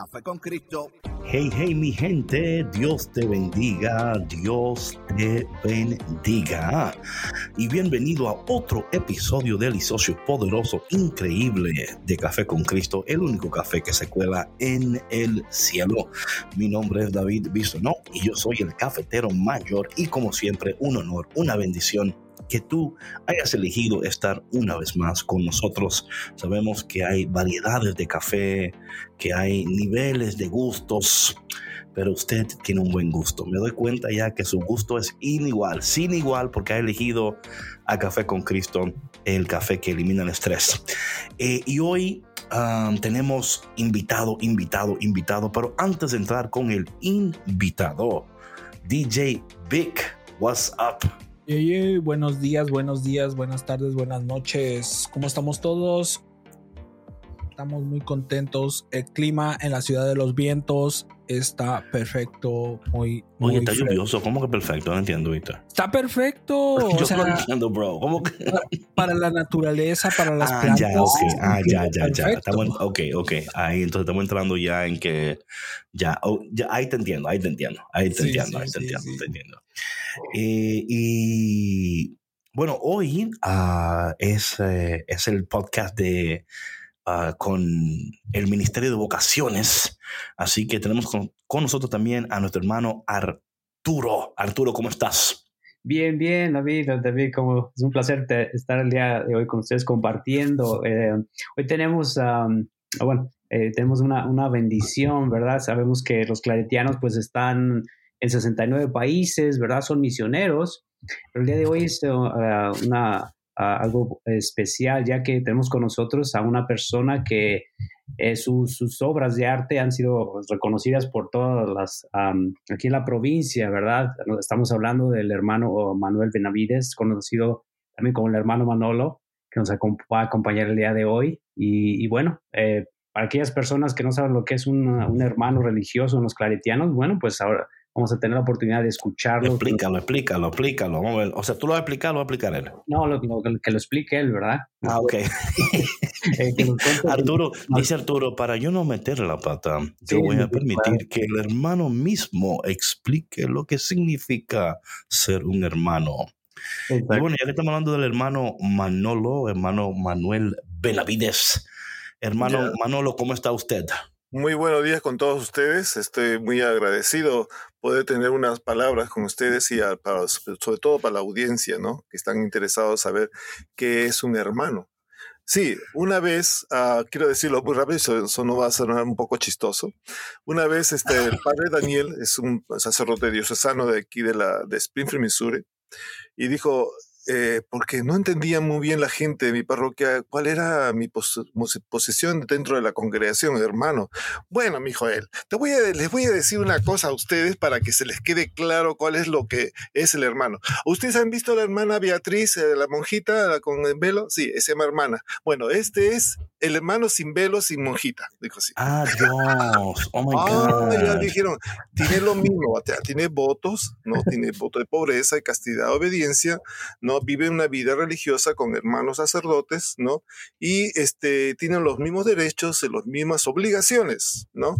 Café con Cristo. Hey, hey, mi gente, Dios te bendiga, Dios te bendiga. Y bienvenido a otro episodio del Isocio Poderoso, increíble de Café con Cristo, el único café que se cuela en el cielo. Mi nombre es David Bisonó y yo soy el cafetero mayor y como siempre, un honor, una bendición que tú hayas elegido estar una vez más con nosotros. Sabemos que hay variedades de café, que hay niveles de gustos, pero usted tiene un buen gusto. Me doy cuenta ya que su gusto es inigual, sin igual, porque ha elegido a Café con Cristo, el café que elimina el estrés. Eh, y hoy um, tenemos invitado, invitado, invitado, pero antes de entrar con el invitado, DJ Vic, what's up? Buenos días, buenos días, buenas tardes, buenas noches. ¿Cómo estamos todos? Estamos muy contentos. El clima en la ciudad de los vientos está perfecto, muy. Oye, está lluvioso. ¿Cómo que perfecto? No entiendo ahorita. Está perfecto. Yo no entiendo, bro. ¿Cómo que? Para, la naturaleza, para las ah, plantas. Ya, okay. Ah, ya, ya, ya. Estamos, ok, ok. Ahí entonces estamos entrando ya en que. Ya, oh, ya ahí te entiendo, ahí te entiendo. Ahí te entiendo, ahí te entiendo, te entiendo. Eh, y bueno, hoy uh, es, eh, es el podcast de uh, con el Ministerio de Vocaciones. Así que tenemos con, con, nosotros también a nuestro hermano Arturo. Arturo, ¿cómo estás? Bien, bien, David. David, como es un placer estar el día de hoy con ustedes compartiendo. Eh, hoy tenemos, um, bueno, tenemos una, una bendición, ¿verdad? Sabemos que los claretianos pues están en 69 países, ¿verdad? Son misioneros. Pero el día de hoy es uh, una, uh, algo especial, ya que tenemos con nosotros a una persona que eh, sus, sus, obras de arte han sido reconocidas por todas las, um, aquí en la provincia, ¿verdad? Estamos hablando del hermano Manuel Benavides, conocido también como el hermano Manolo, que nos va a acompañar el día de hoy. Y, y bueno, eh, para aquellas personas que no saben lo que es un, un hermano religioso en los claretianos, bueno, pues ahora vamos a tener la oportunidad de escucharlo. Explícalo, explícalo, explícalo. Vamos a ver. O sea, tú lo vas a explicar, lo va a explicar él. No, lo, lo, que lo explique él, ¿verdad? Ah, ok. eh, Arturo, dice Arturo, para yo no meterle la pata, sí, yo voy a permitir que el hermano mismo explique lo que significa ser un hermano. Exacto. Y bueno, ya que estamos hablando del hermano Manolo, hermano Manuel Benavides. Hermano yeah. Manolo, ¿cómo está usted? Muy buenos días con todos ustedes. Estoy muy agradecido poder tener unas palabras con ustedes y a, para, sobre todo para la audiencia, ¿no? Que están interesados en saber qué es un hermano. Sí, una vez, uh, quiero decirlo muy rápido, eso, eso, no va a sonar un poco chistoso. Una vez, este, el padre Daniel es un sacerdote diocesano de aquí de, la, de Springfield, Missouri, y dijo, eh, porque no entendía muy bien la gente de mi parroquia cuál era mi pos posesión dentro de la congregación, hermano. Bueno, mi Joel, te voy a, les voy a decir una cosa a ustedes para que se les quede claro cuál es lo que es el hermano. ¿Ustedes han visto a la hermana Beatriz, eh, la monjita la con el velo? Sí, es mi hermana. Bueno, este es el hermano sin velo, sin monjita, dijo así. Ah, Dios. Oh my God. ya dijeron, tiene lo mismo, tiene votos, ¿no? Tiene voto de pobreza y castidad, obediencia, ¿no? Vive una vida religiosa con hermanos sacerdotes, ¿no? Y este, tienen los mismos derechos y las mismas obligaciones, ¿no?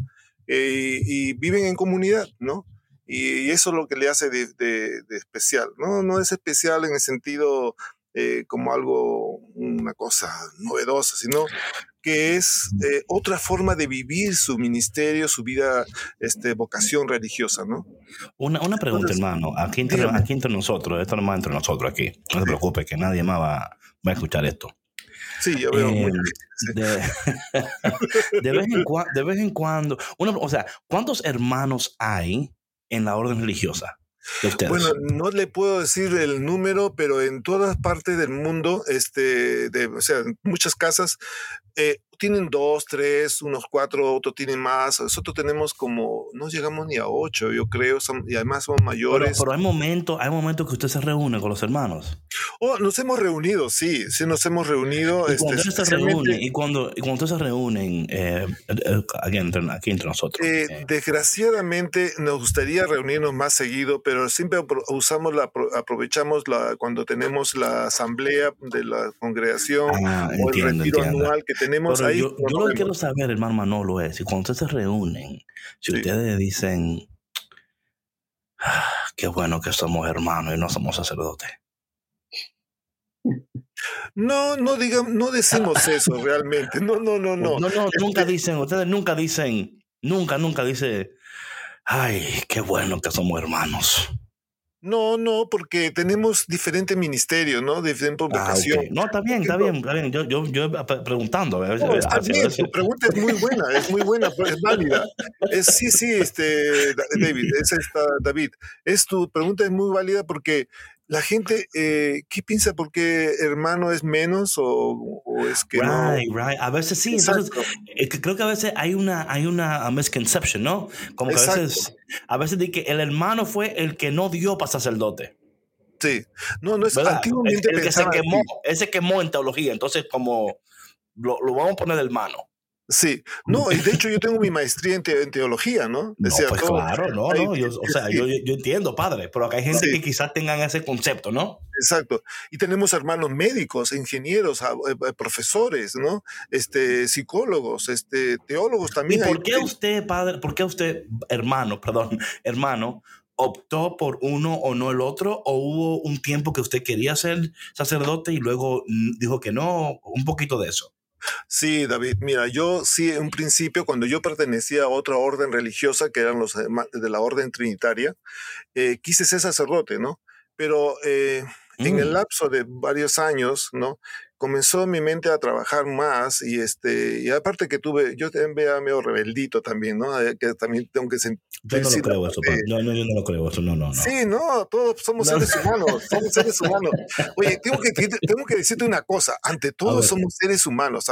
Eh, y viven en comunidad, ¿no? Y eso es lo que le hace de especial, ¿no? No es especial en el sentido eh, como algo, una cosa novedosa, sino que es eh, otra forma de vivir su ministerio, su vida, este, vocación religiosa, ¿no? Una, una pregunta, Entonces, hermano, aquí entre, aquí entre nosotros, esto no más entre nosotros aquí, no se preocupe que nadie más va, va a escuchar esto. Sí, yo veo muy Em, de, de vez en cua- de vez en cuando, una- o sea, ¿cuántos hermanos hay en la orden religiosa? Bueno, no le puedo decir el número, pero en todas partes del mundo, este, de, o sea, en muchas casas eh, tienen dos, tres, unos cuatro, otros tienen más. Nosotros tenemos como, no llegamos ni a ocho, yo creo, y además pero, mayores. pero hay momentos, hay momentos que usted se reúne con los hermanos. Oh, nos hemos reunido, sí, sí, nos hemos reunido. Y este, cuando ustedes se reúnen, y cuando, y cuando ustedes se reúnen, eh, eh, aquí, entre, aquí entre nosotros. eh, eh, desgraciadamente nos gustaría reunirnos más seguido, pero siempre usamos la, apro- aprovechamos la, cuando tenemos la asamblea de la congregación ah, o el retiro entiendo. anual que tenemos Pero ahí. yo, yo lo que quiero saber, hermano Manolo, es si cuando ustedes se reúnen, si Sí. ustedes dicen, "Ah, qué bueno que somos hermanos y no somos sacerdotes. No, no digamos, no decimos eso realmente. No, no, no, no. no, no, nunca dicen, ustedes nunca dicen, nunca, nunca dice, ay, qué bueno que somos hermanos. No, no, porque tenemos diferentes ministerios, ¿no? Diferente Ah, vocación. No, está bien, está bien, está bien. Yo, yo, yo pre- preguntando. No, está a bien, tu pregunta es muy buena, es muy buena, es válida. Es, sí, sí, este, Da- David, es esta, David, es tu pregunta es muy válida porque la gente, eh, ¿qué piensa? ¿Por qué hermano es menos o, o es que no? Right, right. A veces sí. Entonces, creo que a veces hay una, hay una misconception, ¿no? Como que a veces, a veces de que el hermano fue el que no dio para sacerdote. Sí, no, no es ¿verdad? El, antiguamente el que se quemó, ese quemó en teología. Entonces, como lo, lo vamos a poner de hermano. Sí, no, y de hecho yo tengo mi maestría en, te- en teología, ¿no? No, pues claro, no, no. Yo, o sea, sí. yo, yo entiendo, padre, pero acá hay gente Sí. que quizás tengan ese concepto, ¿no? Exacto. Y tenemos hermanos médicos, ingenieros, a- eh, profesores, ¿no? Este, psicólogos, este, teólogos ¿Y también. por hay- qué usted, padre, por qué usted, hermano, perdón, hermano, optó por uno o no el otro? ¿O hubo un tiempo que usted quería ser sacerdote y luego mm, dijo que no? Un poquito de eso. Sí, David, mira, yo sí, en un principio, cuando yo pertenecía a otra orden religiosa, que eran los de la orden trinitaria, eh, quise ser sacerdote, ¿no? Pero eh, en el Mm. lapso de varios años, ¿no? Comenzó mi mente a trabajar más y este, y aparte que tuve, yo también era medio rebeldito también, ¿no? Eh, Que también tengo que sentir. Yo no lo creo eso, padre. No, no, yo no lo creo eso. No, no, no. Sí, no, todos somos No. seres humanos, somos seres humanos. Oye, tengo que, tengo que decirte una cosa, ante todo somos seres humanos,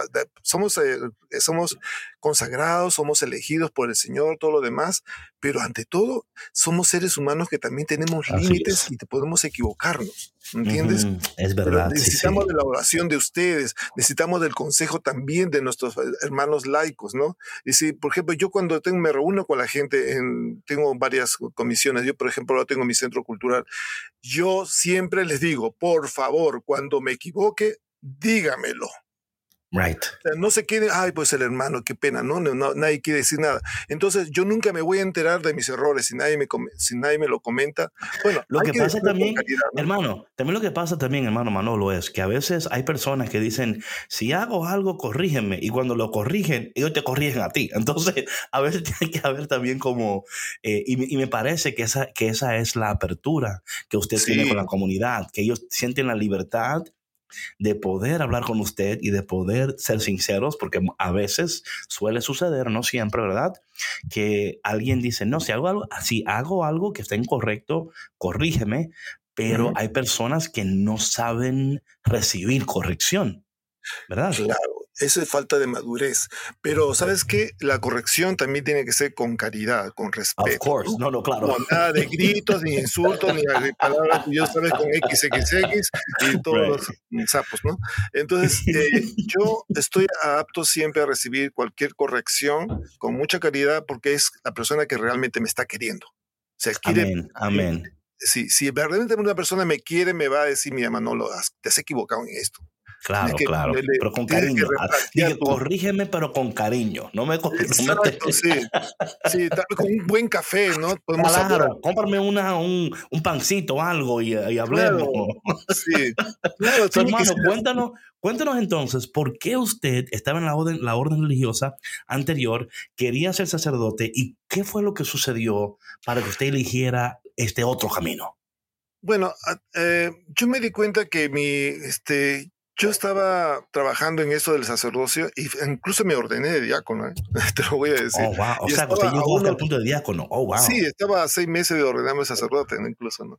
somos, eh, somos consagrados, somos elegidos por el Señor, todo lo demás, pero ante todo somos seres humanos que también tenemos Así límites es. y te podemos equivocarnos, ¿entiendes? Es Pero verdad. sí, sí. necesitamos de la oración de ustedes, necesitamos del consejo también de nuestros eh, hermanos laicos, ¿no? Y si, por ejemplo, yo cuando tengo, me reúno con la gente, en, tengo varias comisiones, yo por ejemplo ahora tengo mi centro cultural, yo siempre les digo, por favor, cuando me equivoque, dígamelo. Right. O sea, no se queden, ay, pues el hermano, qué pena, ¿no? No, no, nadie quiere decir nada. Entonces, yo nunca me voy a enterar de mis errores si nadie me, si nadie me lo comenta. Bueno, Lo que pasa también, calidad, ¿no? hermano, también lo que pasa también, hermano Manolo, es que a veces hay personas que dicen, si hago algo, corrígeme. Y cuando lo corrigen, ellos te corrigen a ti. Entonces, a veces tiene que haber también como, eh, y, me- y me parece que esa, que esa es la apertura que usted tiene con la comunidad, que ellos sienten la libertad de poder hablar con usted y de poder ser sinceros, porque a veces suele suceder, no siempre, ¿verdad? Que alguien dice, no, si hago algo, si hago algo que está incorrecto, corrígeme, pero hay personas que no saben recibir corrección, ¿verdad? Claro, eso es falta de madurez. Pero, ¿sabes qué? La corrección también tiene que ser con caridad, con Of respeto. course, no, no, claro. Nada de gritos, ni insultos, ni palabras, yo sabes, con XXX y todos los sapos, ¿no? Entonces, eh, yo estoy apto siempre a recibir cualquier corrección con mucha caridad porque es la persona que realmente me está queriendo. O sea, quiere, Amén, amén. si, si verdaderamente una persona me quiere, me va a decir, mira, Manolo, te has equivocado en esto. Claro, que- claro. le- Pero con cariño. Ah, Dije, corrígeme, pero con cariño. No me, co- no sí. Sí, tal vez con un buen café, ¿no? Podemos hablar. Claro, cómprame una, un, un pancito, algo y, y hablemos. Sí. Claro, hermano, cuéntanos, cuéntanos entonces, ¿por qué usted estaba en la orden, la orden religiosa anterior, quería ser sacerdote y qué fue lo que sucedió para que usted eligiera este otro camino? Bueno, eh, yo me di cuenta que mi, este, yo estaba trabajando en eso del sacerdocio y incluso me ordené de diácono, ¿eh? te lo voy a decir. Oh, wow. O sea, usted llegó hasta el punto de diácono. Oh, wow. Sí, estaba a seis meses de ordenarme sacerdote, incluso, ¿no?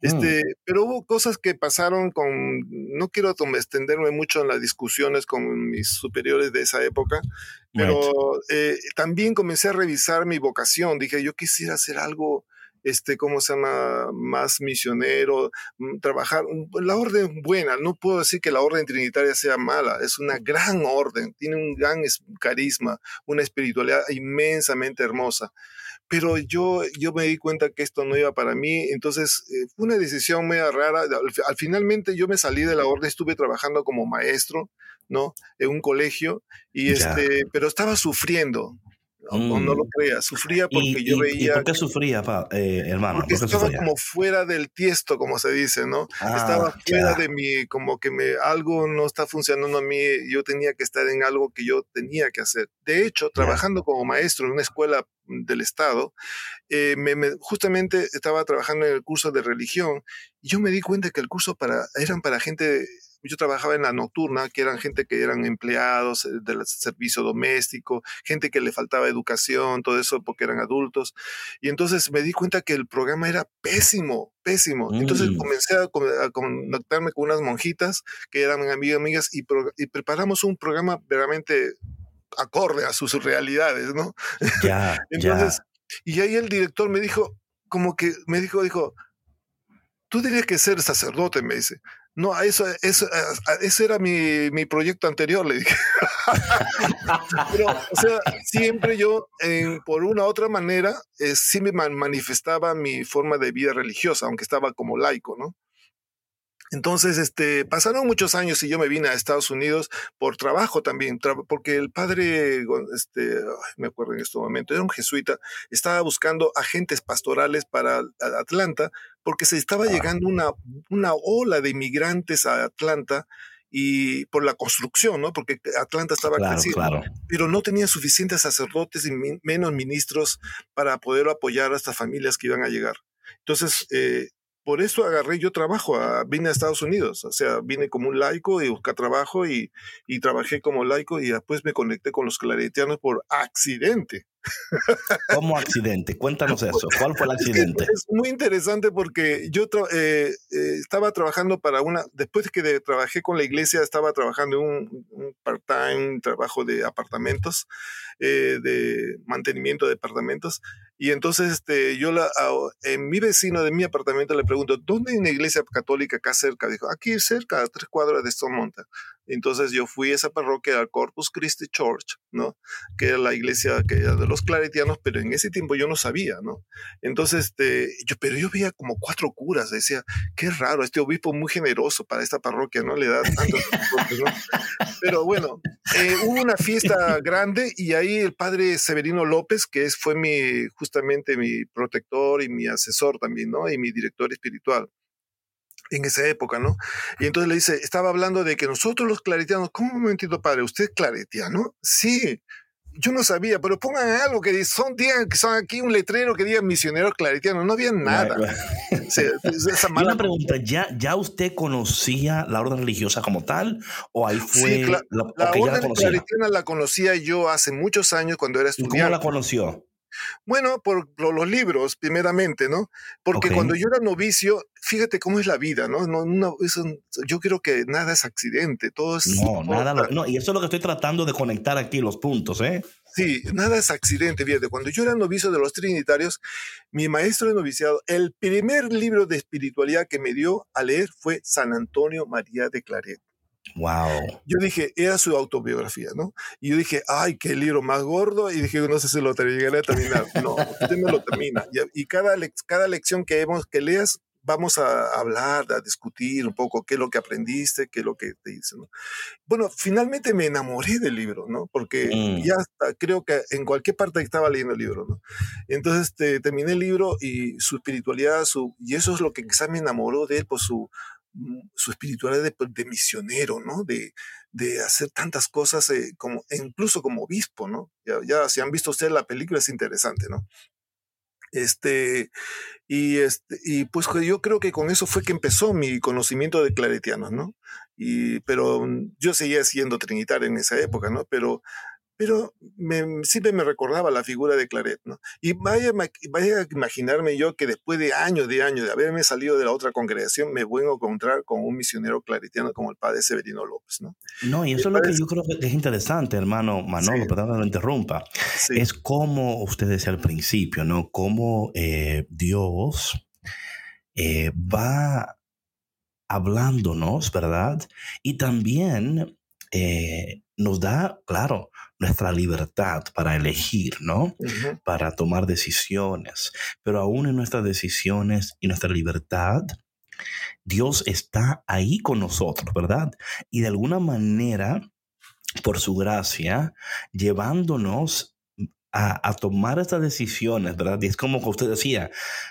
Este, mm. Pero hubo cosas que pasaron con, no quiero extenderme mucho en las discusiones con mis superiores de esa época, pero eh, también comencé a revisar mi vocación. Dije, yo quisiera hacer algo este, ¿cómo se llama? Más misionero, mm, trabajar, la orden buena, no puedo decir que la orden trinitaria sea mala, es una gran orden, tiene un gran carisma, una espiritualidad inmensamente hermosa. Pero yo, yo me di cuenta que esto no iba para mí, entonces eh, fue una decisión media rara. Al, finalmente yo me salí de la orden, estuve trabajando como maestro, ¿no? En un colegio, y este, pero estaba sufriendo, no, no lo mm. creas, sufría porque yo veía... ¿Y por qué sufría, eh, hermano? Porque estaba como fuera del tiesto, como se dice, ¿no? estaba ah, fuera de mí, como que me, algo no está funcionando a mí, yo tenía que estar en algo que yo tenía que hacer. De hecho, trabajando como maestro en una escuela del Estado, eh, me, justamente estaba trabajando en el curso de religión y yo me di cuenta que el curso para, eran para gente yo trabajaba en la nocturna, que eran gente que eran empleados eh, del servicio doméstico, gente que le faltaba educación, todo eso porque eran adultos. Y entonces me di cuenta que el programa era pésimo, pésimo. Entonces mm. comencé a, conectarme con unas monjitas que eran amigas, amigas y, y preparamos un programa verdaderamente acorde a sus realidades, ¿no? Ya, entonces, y ahí el director me dijo, como que me dijo, dijo, tú tenías que ser sacerdote, me dice. No, eso, eso, ese era mi, mi, proyecto anterior, le dije. Pero, o sea, siempre yo, por una u otra manera, eh, sí me manifestaba mi forma de vida religiosa, aunque estaba como laico, ¿no? Entonces, este, pasaron muchos años y yo me vine a Estados Unidos por trabajo también, porque el padre, este, me acuerdo en este momento, era un jesuita, estaba buscando agentes pastorales para Atlanta, porque se estaba ah. llegando una, una ola de inmigrantes a Atlanta y por la construcción, ¿no? Porque Atlanta estaba creciendo, pero no tenía suficientes sacerdotes y menos ministros para poder apoyar a estas familias que iban a llegar. Entonces, eh, por eso agarré yo trabajo, a, vine a Estados Unidos, o sea, vine como un laico y busqué trabajo y, y, trabajé como laico y después me conecté con los claretianos por accidente. ¿Cómo accidente? Cuéntanos eso. ¿Cuál fue el accidente? Es, muy interesante porque yo eh, eh, estaba trabajando para una, después de que trabajé con la iglesia, estaba trabajando en un, part-time trabajo de apartamentos, eh, de mantenimiento de apartamentos. Y entonces este, yo la, en mi vecino de mi apartamento le pregunto, ¿dónde hay una iglesia católica acá cerca? Dijo, aquí cerca, a tres cuadras de Stone Mountain. Entonces yo fui a esa parroquia, al Corpus Christi Church, ¿no? Que era la iglesia que era de los claretianos, pero en ese tiempo yo no sabía, ¿no? Entonces, este, yo, pero yo veía como cuatro curas, decía, qué raro, este obispo muy generoso para esta parroquia, ¿no? Le da tantos ¿no? Pero bueno, eh, hubo una fiesta grande y ahí el padre Severino López, que es, fue mi, justamente mi protector y mi asesor también, ¿no? Y mi director espiritual en esa época, ¿no? Y entonces le dice, estaba hablando de que nosotros los claretianos, ¿cómo un momentito, padre? ¿Usted es claretiano? Sí, yo no sabía, pero pongan algo que son, digan que son aquí un letrero que diga misioneros claretianos, no había nada. Una pregunta, ¿ya, ¿ya usted conocía la orden religiosa como tal? ¿O ahí fue? la, la, orden claretiana la conocía yo hace muchos años cuando era estudiante. ¿Cómo la conoció? Bueno, por, los libros, primeramente, ¿no? Porque cuando yo era novicio, fíjate cómo es la vida, ¿no? no, yo creo que nada es accidente, todo es... No, nada, no, y eso es lo que estoy tratando de conectar aquí, los puntos, ¿eh? Sí, nada es accidente, fíjate, cuando yo era novicio de los trinitarios, mi maestro de noviciado, el primer libro de espiritualidad que me dio a leer fue San Antonio María de Claret. Wow. Yo dije, era su autobiografía, ¿no? Y yo dije, ay, qué libro más gordo. Y dije, no sé si lo llegaré a terminar. No, usted me lo termina. Y, cada, cada lección que, hemos, que leas, vamos a hablar, a discutir un poco qué es lo que aprendiste, qué es lo que te dice, ¿no? Bueno, finalmente me enamoré del libro, ¿no? Porque mm. ya creo que en cualquier parte estaba leyendo el libro, ¿no? Entonces este, terminé el libro y su espiritualidad, su, y eso es lo que quizás me enamoró de él, por su, Mm, su espiritualidad de, misionero, ¿no? De, de, hacer tantas cosas, eh, como, e incluso como obispo, ¿no? Ya, ya, si han visto ustedes la película es interesante, ¿no? Este, y, este, y pues yo creo que con eso fue que empezó mi conocimiento de claretianos, ¿no? y, pero yo seguía siendo trinitario en esa época, ¿no? Pero pero me, siempre me recordaba la figura de Claret, ¿no? Y vaya, vaya a imaginarme yo que después de años de años de haberme salido de la otra congregación, me vuelvo a encontrar con un misionero claretiano como el padre Severino López, ¿no? No, y eso es lo que yo creo que es interesante, hermano Manolo, perdón que lo interrumpa. Es como usted decía al principio, ¿no? Cómo eh, Dios eh, va hablándonos, ¿verdad? Y también eh, nos da, claro, nuestra libertad para elegir, ¿no? Para tomar decisiones. Pero aún en nuestras decisiones y nuestra libertad, Dios está ahí con nosotros, ¿verdad? Y de alguna manera, por su gracia, llevándonos a, tomar estas decisiones, ¿verdad? Y es como que usted decía,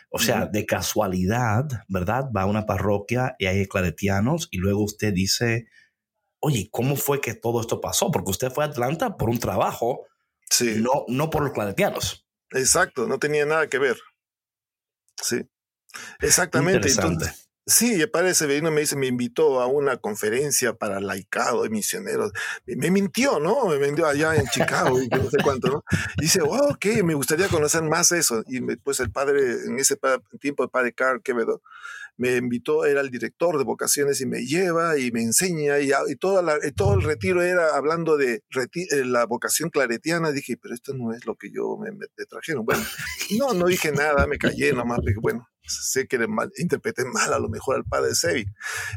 o sea, de casualidad, ¿verdad? Va a una parroquia y hay claretianos y luego usted dice, oye, ¿cómo fue que todo esto pasó? Porque usted fue a Atlanta por un trabajo, sí. no, no por los claretianos. Exacto, no tenía nada que ver. Sí, exactamente. Entonces, sí, el padre Severino me dice, me invitó a una conferencia para laicado de misioneros. Me, mintió, ¿no? Me vendió allá en Chicago y no sé cuánto, ¿no? Y dice, wow, ok, me gustaría conocer más eso. Y pues el padre, en ese tiempo, el padre Carl Quevedo, me invitó, era el director de vocaciones y me lleva y me enseña y, y todo el retiro era hablando de eh, la vocación claretiana. Dije, pero esto no es lo que yo me, trajeron. Bueno, no, no dije nada, me callé nomás, porque bueno, sé que mal, interpreté mal a lo mejor al padre Sevi.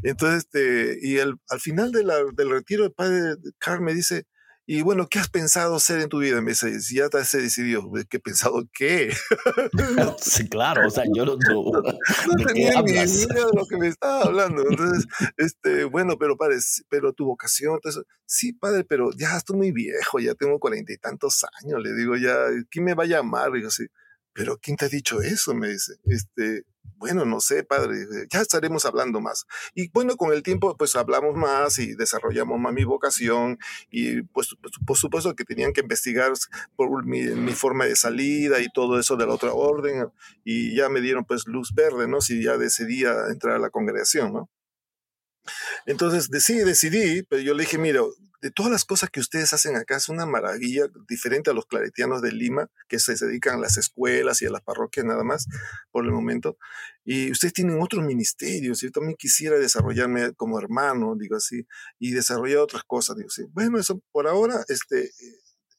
Entonces, este, y el, al final de del retiro, el padre Carl me dice, y bueno, ¿qué has pensado hacer en tu vida? Me dice, si ya te has decidido, ¿qué he pensado qué? sí, claro, o sea, yo no, no, no tenía ni idea de lo que me estaba hablando. Entonces, este, bueno, pero padre, pero tu vocación, entonces, sí, padre, pero ya estoy muy viejo, ya tengo cuarenta y tantos años, le digo, ya, ¿quién me va a llamar? Digo, sí, pero ¿quién te ha dicho eso? Me dice, este, bueno, no sé, padre, ya estaremos hablando más. Y bueno, con el tiempo, pues hablamos más y desarrollamos más mi vocación y pues, pues por supuesto que tenían que investigar por mi, mi, forma de salida y todo eso de la otra orden y ya me dieron pues luz verde, ¿no? Si ya decidía entrar a la congregación, ¿no? Entonces, sí, decidí, pero yo le dije, mira, de todas las cosas que ustedes hacen acá es una maravilla, diferente a los claretianos de Lima, que se dedican a las escuelas y a las parroquias nada más por el momento. Y ustedes tienen otros ministerios, yo también quisiera desarrollarme como hermano, digo así, y desarrollar otras cosas, digo así. Bueno, eso por ahora, este,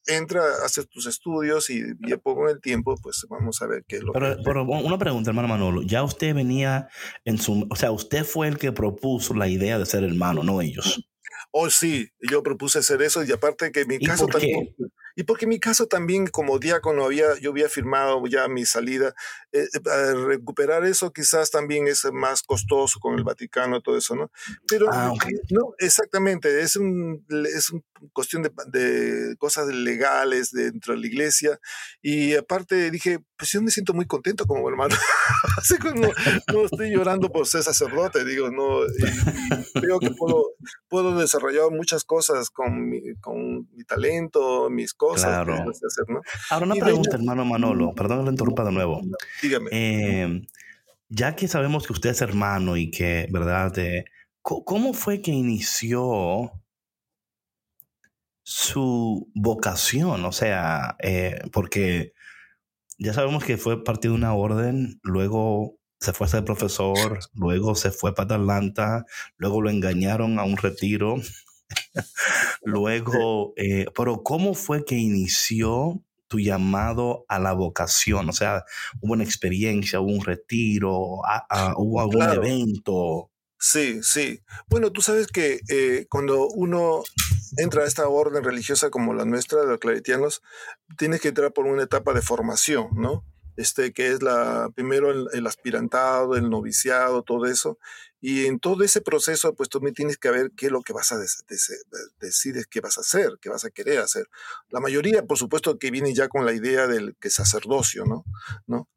entra, hace tus estudios y ya en el tiempo, pues vamos a ver qué es lo pero, que... Pero una pregunta, hermano Manolo. Ya usted venía en su... O sea, usted fue el que propuso la idea de ser hermano, no ellos. Oh, sí, yo propuse hacer eso y aparte que mi caso también... Y porque en mi caso también como diácono había, yo había firmado ya mi salida, eh, eh recuperar eso quizás también es más costoso con el Vaticano, todo eso, ¿no? Pero ah, no, exactamente, es un, es un cuestión de, de, cosas legales dentro de la iglesia. Y aparte dije, pues yo me siento muy contento como hermano, así que no, no, estoy llorando por ser sacerdote, digo, no, creo que puedo, puedo desarrollar muchas cosas con mi, con mi talento, mis Claro. Ahora una pregunta, hermano Manolo, perdón que lo interrumpa de nuevo. Dígame. Eh, ya que sabemos que usted es hermano y que, ¿verdad? ¿Cómo fue que inició su vocación? O sea, eh, porque ya sabemos que fue parte de una orden, luego se fue a ser profesor, luego se fue para Atlanta, luego lo engañaron a un retiro Luego, eh, pero ¿cómo fue que inició tu llamado a la vocación? O sea, ¿hubo una experiencia, hubo un retiro, hubo algún evento? Sí, sí. Bueno, tú sabes que eh, cuando uno entra a esta orden religiosa como la nuestra, de los claretianos, tienes que entrar por una etapa de formación, ¿no? Este, que es la, primero el, aspirantado, el noviciado, todo eso. Y en todo ese proceso, pues tú tienes que ver qué es lo que vas a decidir, qué vas a hacer, qué vas a querer hacer. La mayoría, por supuesto, que viene ya con la idea del que sacerdocio, ¿no? ¿no?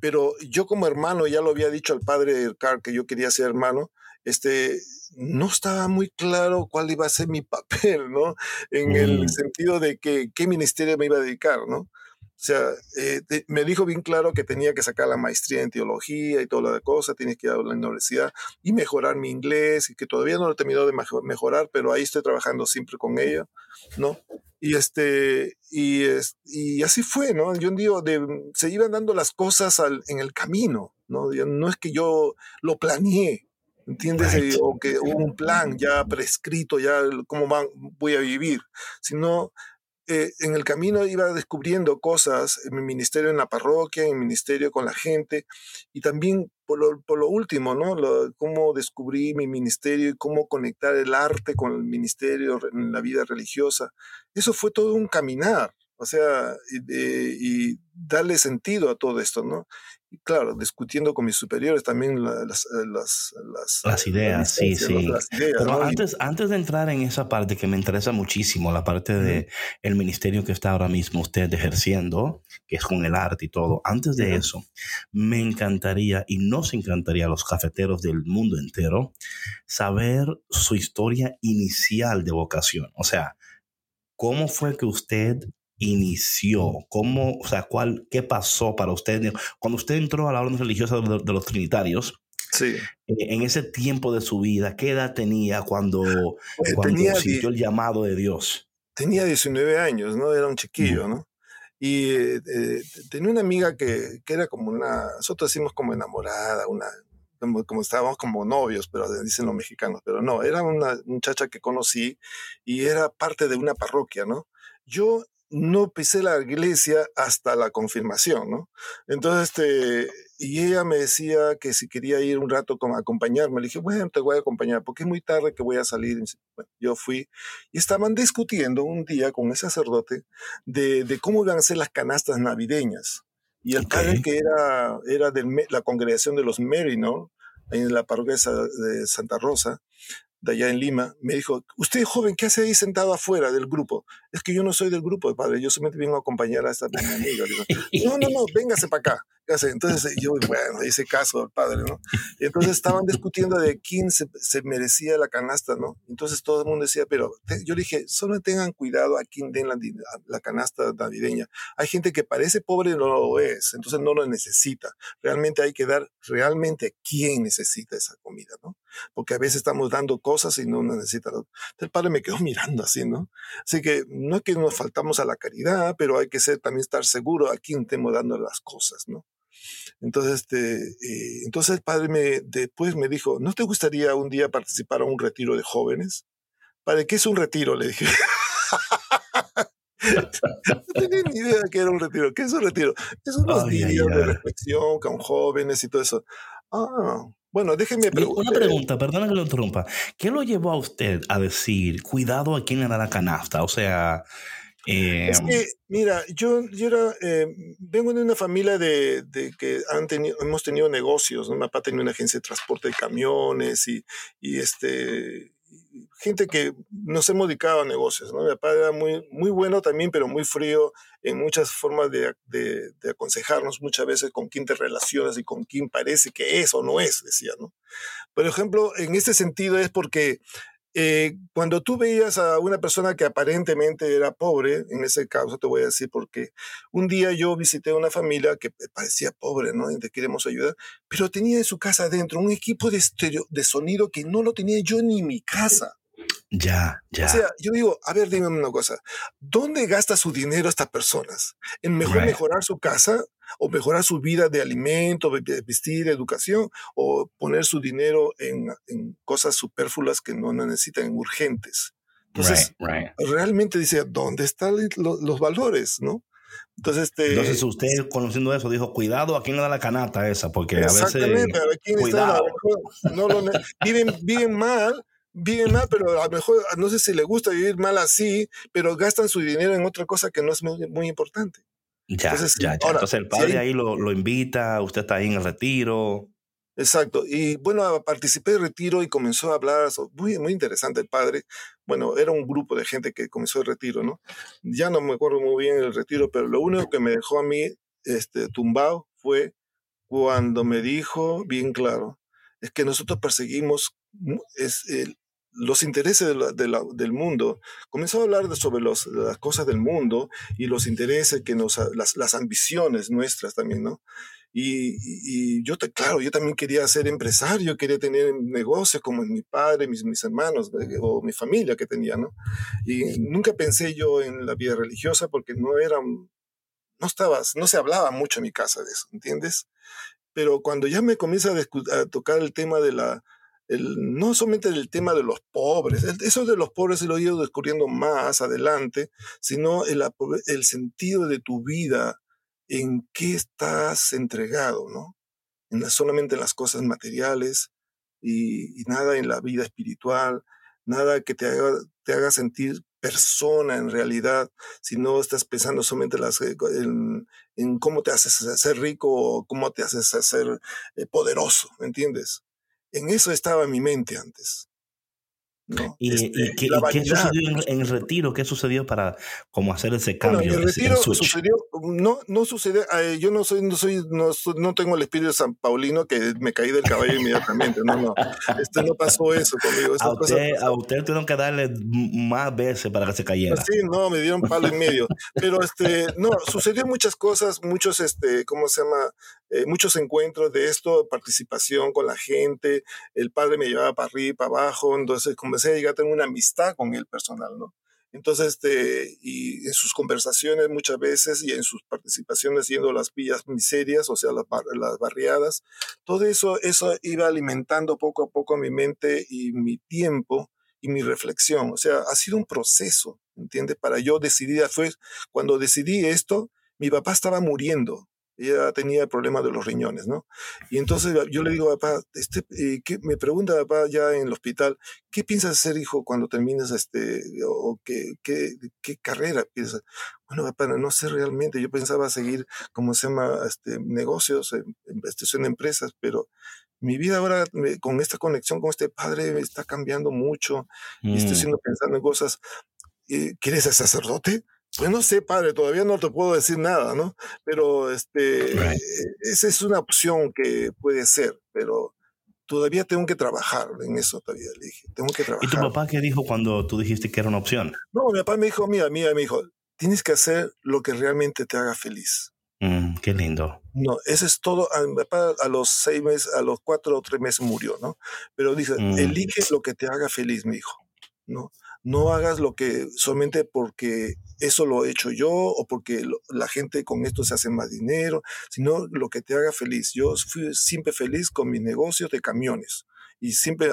Pero yo como hermano, ya lo había dicho al padre Carl que yo quería ser hermano, este, no estaba muy claro cuál iba a ser mi papel, ¿no? En el mm. sentido de que qué ministerio me iba a dedicar, ¿no? O sea, eh, me dijo bien claro que tenía que sacar la maestría en teología y toda la cosa, tenía que ir a la universidad y mejorar mi inglés, y que todavía no lo he terminado de mejorar, pero ahí estoy trabajando siempre con ella, ¿no? Y, este, y, y así fue, ¿no? Yo digo, de, se iban dando las cosas en el camino, ¿no? No es que yo lo planeé, ¿entiendes? O que hubo un plan ya prescrito, ya cómo voy a vivir, sino eh, en el camino iba descubriendo cosas en mi ministerio en la parroquia, en mi ministerio con la gente y también por lo, último, ¿no? cómo descubrí mi ministerio y cómo conectar el arte con el ministerio en la vida religiosa. Eso fue todo un caminar, o sea, y, darle sentido a todo esto, ¿no? Claro, discutiendo con mis superiores también las, las, las, ideas, sí, sí. Pero antes, antes de entrar en esa parte que me interesa muchísimo, la parte del el ministerio que está ahora mismo usted ejerciendo, que es con el arte y todo, antes de eso, me encantaría, y nos encantaría a los cafeteros del mundo entero, saber su historia inicial de vocación. O sea, ¿cómo fue que usted inició? ¿Cómo, o sea, cuál, qué pasó para usted? Cuando usted entró a la orden religiosa de, los trinitarios, sí. Eh, en ese tiempo de su vida, ¿qué edad tenía cuando, eh, cuando sintió el llamado de Dios? Tenía 19 años, ¿no? Era un chiquillo, ¿no? Y eh, tenía una amiga que, que, era como una, nosotros decimos como enamorada, una, como, como, estábamos como novios, pero dicen los mexicanos, pero no, era una muchacha que conocí y era parte de una parroquia, ¿no? Yo no pisé la iglesia hasta la confirmación, ¿no? Entonces, este, y ella me decía que si quería ir un rato a acompañarme, le dije, bueno, te voy a acompañar, porque es muy tarde que voy a salir. yo fui y estaban discutiendo un día con el sacerdote de, de cómo iban a ser las canastas navideñas. Y el padre que era, era de la congregación de los Mary, ¿no? En la parroquia de Santa Rosa, de allá en Lima, me dijo, usted joven, ¿qué hace ahí sentado afuera del grupo? Es que yo no soy del grupo, padre, yo solamente vengo a acompañar a esta amiga. no, no, no, véngase para acá. Entonces yo, bueno, hice caso al padre, ¿no? Y entonces estaban discutiendo de quién se, merecía la canasta, ¿no? Entonces todo el mundo decía, pero yo le dije, solo tengan cuidado a quién den la, la, canasta navideña. Hay gente que parece pobre y no lo es, entonces no lo necesita. Realmente hay que dar realmente a quién necesita esa comida, ¿no? Porque a veces estamos dando cosas y no necesita. Entonces el padre me quedó mirando así, ¿no? Así que no es que nos faltamos a la caridad, pero hay que ser, también estar seguro a quién estemos dando las cosas, ¿no? Entonces, este, eh, entonces el padre me, después me dijo, ¿no te gustaría un día participar a un retiro de jóvenes? ¿Para qué es un retiro? Le dije. no tenía ni idea que era un retiro. ¿Qué es un retiro? Es unos días de reflexión con jóvenes y todo eso. Ah, bueno, déjeme preguntar. Una pregunta, perdona que lo interrumpa. ¿Qué lo llevó a usted a decir, cuidado a quién le da la canasta? O sea, es em, que, mira, yo, yo era, eh, vengo de una familia de, de, que han tenido, hemos tenido negocios, ¿no? Mi papá tenía una agencia de transporte de camiones y, y este, gente que nos hemos dedicado a negocios, ¿no? Mi papá era muy, muy bueno también, pero muy frío en muchas formas de, de, de, aconsejarnos muchas veces con quién te relacionas y con quién parece que es o no es, decía, ¿no? Por ejemplo, en este sentido es porque eh, cuando tú veías a una persona que aparentemente era pobre, en ese caso te voy a decir porque un día yo visité una familia que parecía pobre, ¿no? Y te queremos ayudar, pero tenía en su casa adentro un equipo de, de sonido que no lo tenía yo ni en mi casa. Ya, ya. O sea, yo digo, a ver, dime una cosa, ¿dónde gasta su dinero estas personas? ¿En mejor mejorar su casa o mejorar su vida de alimento, vestir, educación o poner su dinero en, cosas superfluas que no necesitan, urgentes? Entonces, realmente dice, ¿dónde están los valores, no? Entonces, este, Entonces usted conociendo eso dijo, cuidado a quién le da la canata esa, porque a veces... cuidado. no lo, viven, viven mal viven mal, pero a lo mejor no sé si le gusta vivir mal así, pero gastan su dinero en otra cosa que no es muy, importante. Ya, Entonces, ya, ya. Entonces el padre ahí lo, lo, invita, usted está ahí en el retiro. Exacto. Y bueno, participé del retiro y comenzó a hablar, muy, muy interesante el padre. Bueno, era un grupo de gente que comenzó el retiro, ¿no? Ya no me acuerdo muy bien el retiro, pero lo único que me dejó a mí este, tumbado fue cuando me dijo bien claro, es que nosotros perseguimos es el, los intereses del mundo, comenzó a hablar sobre los, las cosas del mundo y los intereses que nos, las, las ambiciones nuestras también, ¿no? Y, y, yo, claro, yo también quería ser empresario, quería tener negocios como mi padre, mis, mis hermanos eh, o mi familia que tenía, ¿no? Y nunca pensé yo en la vida religiosa porque no era, no estaba, no se hablaba mucho en mi casa de eso, ¿entiendes? Pero cuando ya me comienza a, a tocar el tema de la, el, no solamente el tema de los pobres, eso de los pobres lo he ido descubriendo más adelante, sino el, sentido de tu vida, en qué estás entregado, ¿no? En solamente en las cosas materiales y, nada en la vida espiritual, nada que te haga, te haga sentir persona en realidad, si no estás pensando solamente eh, en, en, cómo te haces ser rico o cómo te haces ser eh, poderoso, ¿me entiendes? En eso estaba mi mente antes. ¿Y, este, qué, sucedió en, el retiro? ¿Qué sucedió para como hacer ese cambio? en el retiro sucedió, no, no sucedió, eh, yo no soy, no soy, no, no, tengo el espíritu de San Paulino que me caí del caballo inmediatamente, no, no, este no pasó eso conmigo. A usted, a usted, tuvieron que darle más veces para que se cayera. Sí, no, me dieron palo en medio, pero este, no, sucedió muchas cosas, muchos, este, ¿cómo se llama? Eh, muchos encuentros de esto, participación con la gente, el padre me llevaba para arriba, para abajo, entonces comencé a llegar a tener una amistad con el personal, ¿no? Entonces, este, y en sus conversaciones muchas veces y en sus participaciones yendo las villas miserias, o sea, las, las barriadas, todo eso, eso iba alimentando poco a poco mi mente y mi tiempo y mi reflexión. O sea, ha sido un proceso, ¿entiendes? Para yo decidir, fue cuando decidí esto, mi papá estaba muriendo ella tenía problemas de los riñones, ¿no? Y entonces yo le digo, papá, este, eh, ¿qué? me pregunta papá ya en el hospital, ¿qué piensas hacer, hijo, cuando termines este, o qué, qué, qué carrera piensas? Bueno, papá, no sé realmente, yo pensaba seguir, como se llama, este, negocios, investigación de empresas, pero mi vida ahora, con esta conexión con este padre, está cambiando mucho, y estoy mm. siendo pensando en cosas, eh, ¿quieres ser sacerdote? Pues no sé, padre, todavía no te puedo decir nada, ¿no? Pero este, esa es una opción que puede ser, pero todavía tengo que trabajar en eso todavía, le dije, tengo que trabajar. ¿Y tu papá qué dijo cuando tú dijiste que era una opción? No, mi papá me dijo, mira, mira, me dijo, tienes que hacer lo que realmente te haga feliz. Mm, qué lindo. No, eso es todo. A mi papá a los seis meses, a los cuatro o tres meses murió, ¿no? Pero dice, mm. elige lo que te haga feliz, mi hijo, ¿no? No hagas lo que solamente porque eso lo he hecho yo o porque la gente con esto se hace más dinero, sino lo que te haga feliz. Yo fui siempre feliz con mis negocios de camiones y siempre,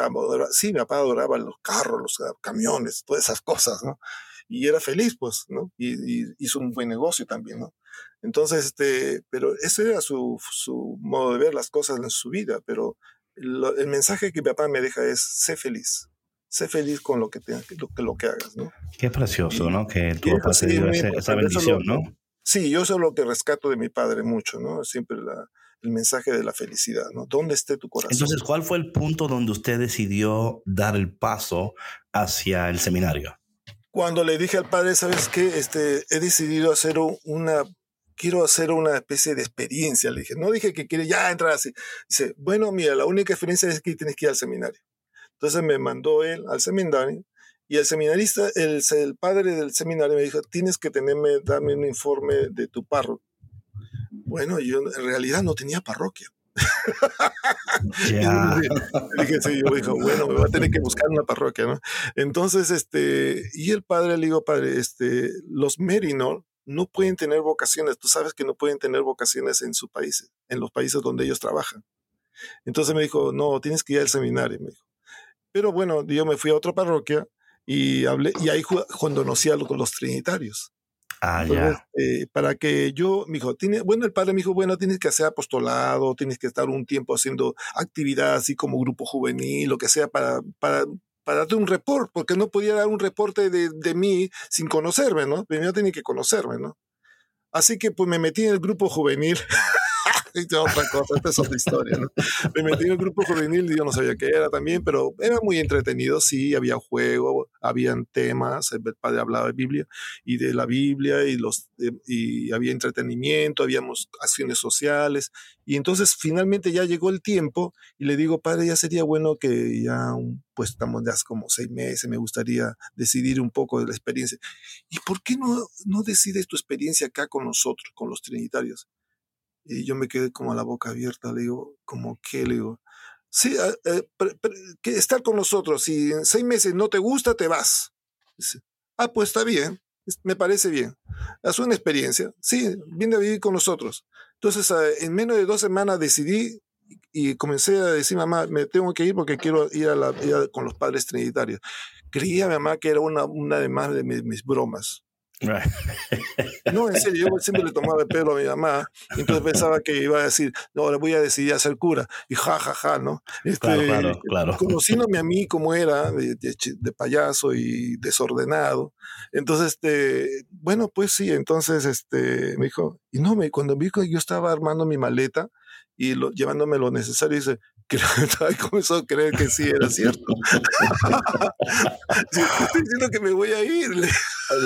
sí, mi papá adoraba los carros, los camiones, todas esas cosas, ¿no? Y era feliz, pues, ¿no? Y, hizo un buen negocio también, ¿no? Entonces, este, pero ese era su, su modo de ver las cosas en su vida, pero el mensaje que mi papá me deja es, sé feliz, sé feliz con lo que, te, lo, lo, que hagas, ¿no? Qué precioso, ¿no? Que tu papá te dio esa, bendición, ¿no? Sí, yo eso es lo que rescato de mi padre mucho, ¿no? Siempre la, el mensaje de la felicidad, ¿no? ¿Dónde esté tu corazón? Entonces, ¿cuál fue el punto donde usted decidió dar el paso hacia el seminario? Cuando le dije al padre, ¿sabes qué? Este, he decidido hacer una quiero hacer una especie de experiencia, le dije. No dije que quiere ya entrar así. Dice, bueno, mira, la única experiencia es que tienes que ir al seminario. Entonces me mandó él al seminario y el seminarista, el, el padre del seminario me dijo, tienes que tenerme, darme un informe de tu párroco. Bueno, yo en realidad no tenía parroquia. Yeah. dije, sí, yo dije, bueno, me va a tener que buscar una parroquia, ¿no? Entonces, este, y el padre le digo, padre, este, los Merinor no pueden tener vocaciones. Tú sabes que no pueden tener vocaciones en su país, en los países donde ellos trabajan. Entonces me dijo, no, tienes que ir al seminario, me dijo. Pero bueno, yo me fui a otra parroquia y hablé, y ahí cuando conocí a los, trinitarios. Ah, ya. Eh, para que yo, me dijo, tiene, bueno, el padre me dijo, bueno, tienes que hacer apostolado, tienes que estar un tiempo haciendo actividad así como grupo juvenil, lo que sea, para, para, para darte un reporte, porque no podía dar un reporte de, de mí sin conocerme, ¿no? Primero tenía que conocerme, ¿no? Así que pues me metí en el grupo juvenil. otra cosa, esta es otra historia, ¿no? Me metí en el grupo juvenil y yo no sabía qué era también, pero era muy entretenido, sí, había juego, habían temas, el padre hablaba de Biblia y de la Biblia y, los, eh, y había entretenimiento, habíamos acciones sociales y entonces finalmente ya llegó el tiempo y le digo, padre, ya sería bueno que ya, pues estamos ya como seis meses, me gustaría decidir un poco de la experiencia. ¿Y por qué no, no decides tu experiencia acá con nosotros, con los trinitarios? Y yo me quedé como a la boca abierta, le digo, ¿cómo qué? Le digo, sí, eh, eh, que estar con nosotros, si en seis meses no te gusta, te vas. Dice, ah, pues está bien, me parece bien. Haz una experiencia, sí, viene a vivir con nosotros. Entonces, eh, en menos de dos semanas decidí y comencé a decir, mamá, me tengo que ir porque quiero ir, a la, con los padres trinitarios. Creía mamá que era una, una de más de mis bromas. No, en serio, yo siempre le tomaba el pelo a mi mamá, y entonces pensaba que iba a decir, no, le voy a decidir a ser cura, y ja, ja, ja, ¿no? Este, claro, claro, Conociéndome a mí como era, de, de, payaso y desordenado, entonces, este, bueno, pues sí, entonces, este, me dijo, y no, me, cuando vi que yo estaba armando mi maleta, y lo, llevándome lo necesario, dice, comenzó a creer que sí era cierto. estoy diciendo que me voy a ir.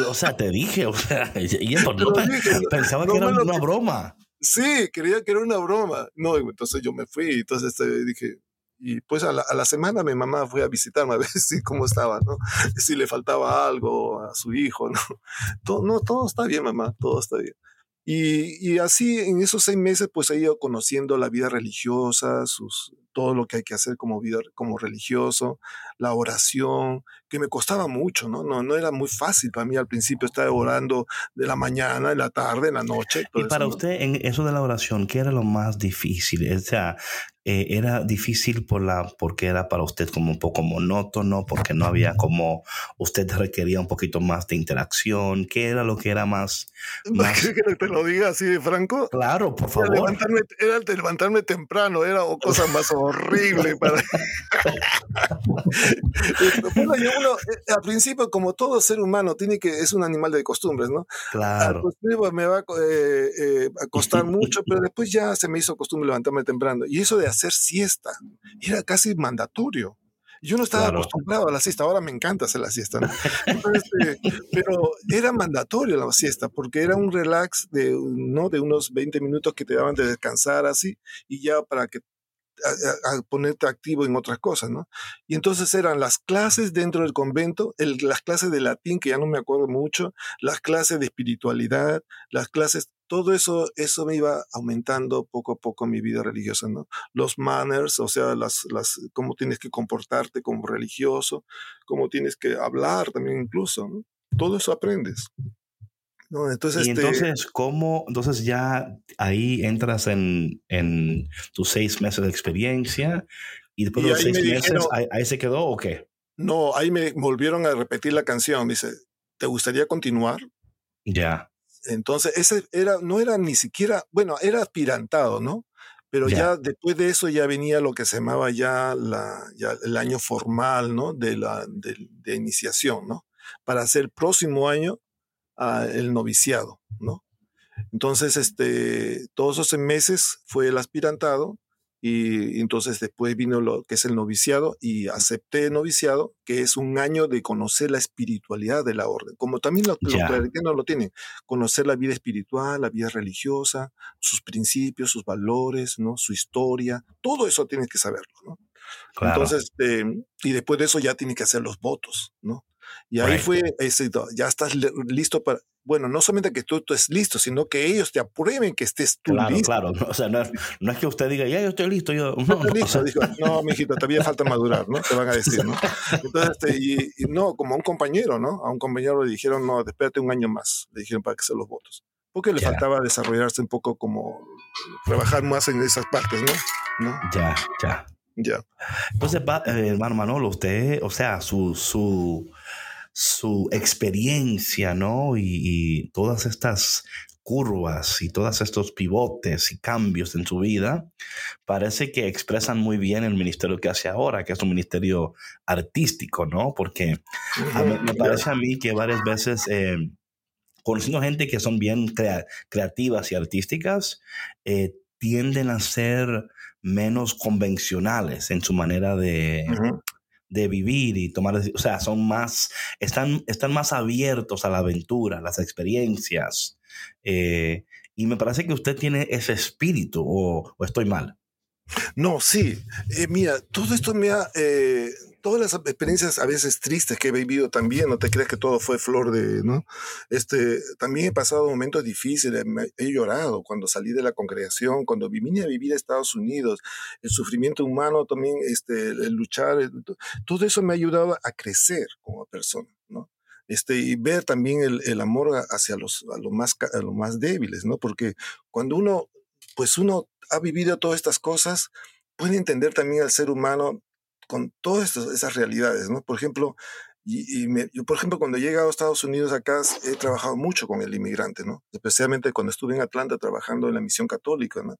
o sea, te dije, o sea, y pensaba que era una broma. Sí, creía que era una broma. No, entonces yo me fui, entonces este, dije, y pues a la, a la, semana mi mamá fue a visitarme a ver si cómo estaba, ¿no? Si le faltaba algo a su hijo, ¿no? Todo, no, todo está bien, mamá, todo está bien. Y, y, así en esos seis meses pues he ido conociendo la vida religiosa, sus, todo lo que hay que hacer como vida, como religioso, la oración, que me costaba mucho, ¿no? No, no era muy fácil para mí al principio estar orando de la mañana, de la tarde, de la noche. Y para usted, en eso de la oración, ¿qué era lo más difícil? O sea, eh, era difícil por la, porque era para usted como un poco monótono, porque no había como, usted requería un poquito más de interacción. ¿Qué era lo que era más... más... que te lo diga así de franco? Claro, por favor. Era levantarme, era levantarme temprano, era cosa más horrible para... uno, eh, al principio, como todo ser humano, tiene que, es un animal de costumbres, ¿no? Claro. me va eh, eh, a costar mucho, pero después ya se me hizo costumbre levantarme temprano. Y eso de hacer siesta era casi mandatorio. Yo no estaba acostumbrado a la siesta, ahora me encanta hacer la siesta, ¿no? pero era mandatorio la siesta, porque era un relax de, ¿no? de unos 20 minutos que te daban de descansar así, y ya para que a, ponerte activo en otras cosas, ¿no? Y entonces eran las clases dentro del convento, las clases de latín, que ya no me acuerdo mucho, las clases de espiritualidad, las clases, todo eso, eso me iba aumentando poco a poco mi vida religiosa, ¿no? Los manners, o sea, las, las, cómo tienes que comportarte como religioso, cómo tienes que hablar también incluso, ¿no? Todo eso aprendes. Entonces, y este entonces, ¿cómo? Entonces ya ahí entras en, en tus seis meses de experiencia y después de los seis meses, ¿ahí, se quedó o qué? No, ahí me volvieron a repetir la canción. Dice, ¿te gustaría continuar? Ya. Entonces, ese era, no era ni siquiera, bueno, era aspirantado, ¿no? Pero ya, después de eso ya venía lo que se llamaba ya, la, ya el año formal, ¿no? De, la, de, de iniciación, ¿no? Para hacer el próximo año el noviciado, ¿no? Entonces, este, todos esos meses fue el aspirantado y entonces después vino lo que es el noviciado y acepté el noviciado, que es un año de conocer la espiritualidad de la orden, como también los, cristianos lo tienen, conocer la vida espiritual, la vida religiosa, sus principios, sus valores, ¿no? Su historia, todo eso tienes que saberlo, ¿no? Entonces, este, y después de eso ya tienes que hacer los votos, ¿no? Y ahí fue éxito. Ya estás listo para. Bueno, no solamente que tú, estés listo, sino que ellos te aprueben que estés tú claro, listo. Claro, O sea, no, es que usted diga, ya yo estoy listo. Yo, no, no, listo. No, mijito, todavía falta madurar, ¿no? Te van a decir, ¿no? Entonces, este, y, no, como a un compañero, ¿no? A un compañero le dijeron, no, espérate un año más. Le dijeron para que se los votos. Porque le faltaba desarrollarse un poco como trabajar más en esas partes, ¿no? ¿No? Ya, ya. Ya. Entonces, eh, hermano Manolo, usted, o sea, su, su, su experiencia, ¿no? Y, todas estas curvas y todos estos pivotes y cambios en su vida, parece que expresan muy bien el ministerio que hace ahora, que es un ministerio artístico, ¿no? Porque me parece a mí que varias veces, eh, conociendo gente que son bien creativas y artísticas, eh, tienden a ser menos convencionales en su manera de, de vivir y tomar, o sea, son más, están, están más abiertos a la aventura, las experiencias. Eh, y me parece que usted tiene ese espíritu, o, estoy mal. No, sí. Eh, mira, todo esto me ha, eh, todas las experiencias a veces tristes que he vivido también, no te creas que todo fue flor de, ¿no? Este, también he pasado momentos difíciles, he llorado cuando salí de la congregación, cuando vine a vivir a Estados Unidos, el sufrimiento humano también, este, el luchar, todo eso me ha ayudado a crecer como persona, ¿no? Este, y ver también el, el amor hacia los, a los más, a los más débiles, ¿no? Porque cuando uno, pues uno ha vivido todas estas cosas, puede entender también al ser humano con todas esas realidades, ¿no? Por ejemplo, y, yo, por ejemplo, cuando he llegado a Estados Unidos acá, he trabajado mucho con el inmigrante, ¿no? Especialmente cuando estuve en Atlanta trabajando en la misión católica, ¿no?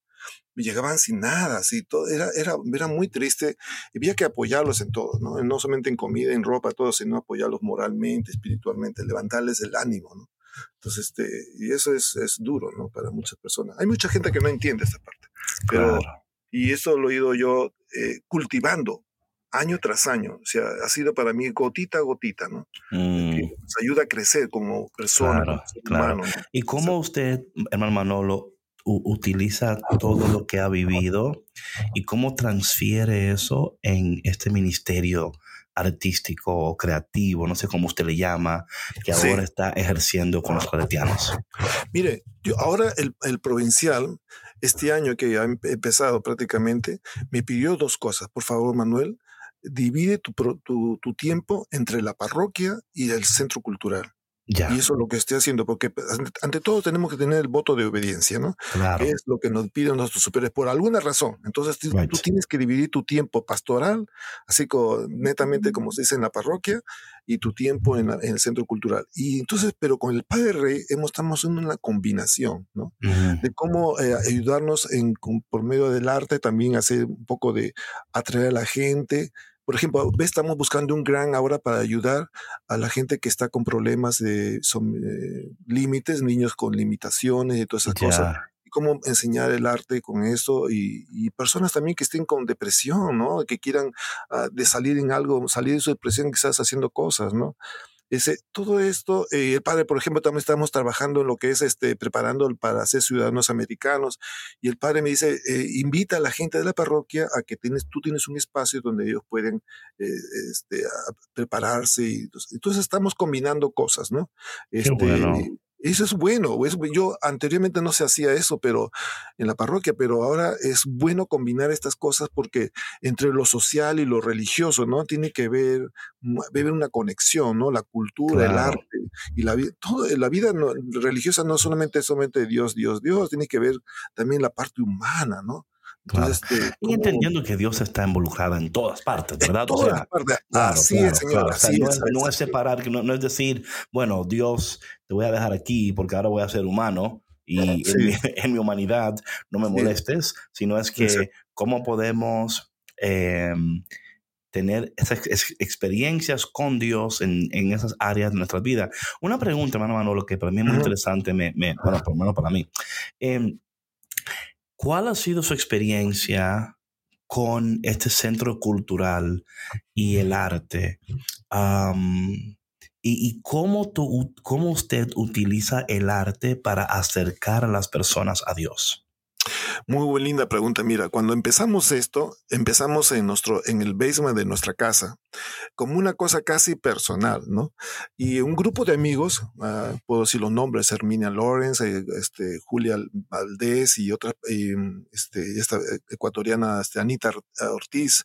Y llegaban sin nada, así, todo, era, era, era muy triste. Y había que apoyarlos en todo, ¿no? No solamente en comida, en ropa, todo, sino apoyarlos moralmente, espiritualmente, levantarles el ánimo, ¿no? Entonces, este, y eso es, es duro, ¿no? Para muchas personas. Hay mucha gente que no entiende esta parte. Pero, y eso lo he ido yo eh, cultivando año tras año. O sea, ha sido para mí gotita a gotita, ¿no? Mm. nos ayuda a crecer como persona, claro, ¿Y cómo usted, hermano Manolo, utiliza todo lo que ha vivido y cómo transfiere eso en este ministerio artístico o creativo, no sé cómo usted le llama, que ahora está ejerciendo con los claretianos? Mire, yo ahora el, el provincial, este año que ha empezado prácticamente, me pidió dos cosas. Por favor, Manuel, divide tu, tu, tu, tiempo entre la parroquia y el centro cultural. Y eso es lo que estoy haciendo, porque pues, ante todo tenemos que tener el voto de obediencia, ¿no? Claro. Es lo que nos piden nuestros superiores por alguna razón. Entonces tú, tienes que dividir tu tiempo pastoral, así como netamente como se dice en la parroquia, y tu tiempo en, el centro cultural. Y entonces, pero con el Padre Rey hemos, estamos en una combinación, ¿no? De cómo eh, ayudarnos en, por medio del arte también hacer un poco de atraer a la gente, por ejemplo, estamos buscando un gran ahora para ayudar a la gente que está con problemas de son, eh, límites, niños con limitaciones y todas esas cosas. Y cómo enseñar el arte con eso y, personas también que estén con depresión, ¿no? Que quieran uh, de salir en algo, salir de su depresión quizás haciendo cosas, ¿no? Ese, todo esto, eh, el padre, por ejemplo, también estamos trabajando en lo que es este, preparando para ser ciudadanos americanos. Y el padre me dice, eh, invita a la gente de la parroquia a que tienes, tú tienes un espacio donde ellos pueden eh, este, prepararse. Y, entonces estamos combinando cosas, ¿no? Este, eso es bueno. yo anteriormente no se hacía eso, pero en la parroquia, pero ahora es bueno combinar estas cosas porque entre lo social y lo religioso, ¿no? Tiene que ver, ver una conexión, ¿no? La cultura, el arte y la vida. Todo, la vida religiosa no solamente es solamente Dios, Dios, Dios, tiene que ver también la parte humana, ¿no? Este, y entendiendo que Dios está involucrado en todas partes, ¿verdad? En todas partes. así es, Señor. no, es, separar, no, es decir, bueno, Dios, te voy a dejar aquí porque ahora voy a ser humano y en, mi, humanidad no me molestes, sino es que cómo podemos em, tener esas experiencias con Dios en, en, esas áreas de nuestra vida. Una pregunta, hermano Manolo, que para mí es muy interesante, me, me, bueno, por lo menos para mí. Eh, ¿Cuál ha sido su experiencia con este centro cultural y el arte? y, cómo, cómo usted utiliza el arte para acercar a las personas a Dios? Muy linda pregunta. Mira, cuando empezamos esto, empezamos en nuestro, en el basement de nuestra casa, como una cosa casi personal, ¿no? Y un grupo de amigos, uh, puedo decir los nombres, Herminia Lawrence, eh, este, Julia Valdés y otra, este, esta ecuatoriana, este, Anita Ortiz,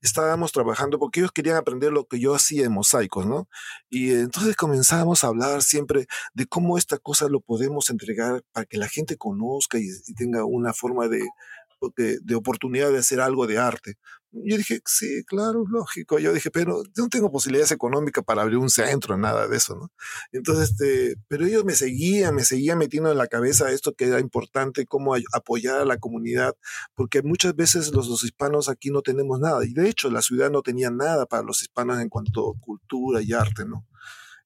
estábamos trabajando porque ellos querían aprender lo que yo hacía en mosaicos, ¿no? Y entonces comenzamos a hablar siempre de cómo esta cosa lo podemos entregar para que la gente conozca y, y tenga una forma de, de, oportunidad de hacer algo de arte. Yo dije, sí, claro, lógico. Yo dije, pero yo no tengo posibilidades económicas para abrir un centro, nada de eso, ¿no? Entonces, este, pero ellos me seguían, me seguían metiendo en la cabeza esto que era importante, cómo apoyar a la comunidad, porque muchas veces los, los hispanos aquí no tenemos nada. Y de hecho, la ciudad no tenía nada para los hispanos en cuanto a cultura y arte, ¿no?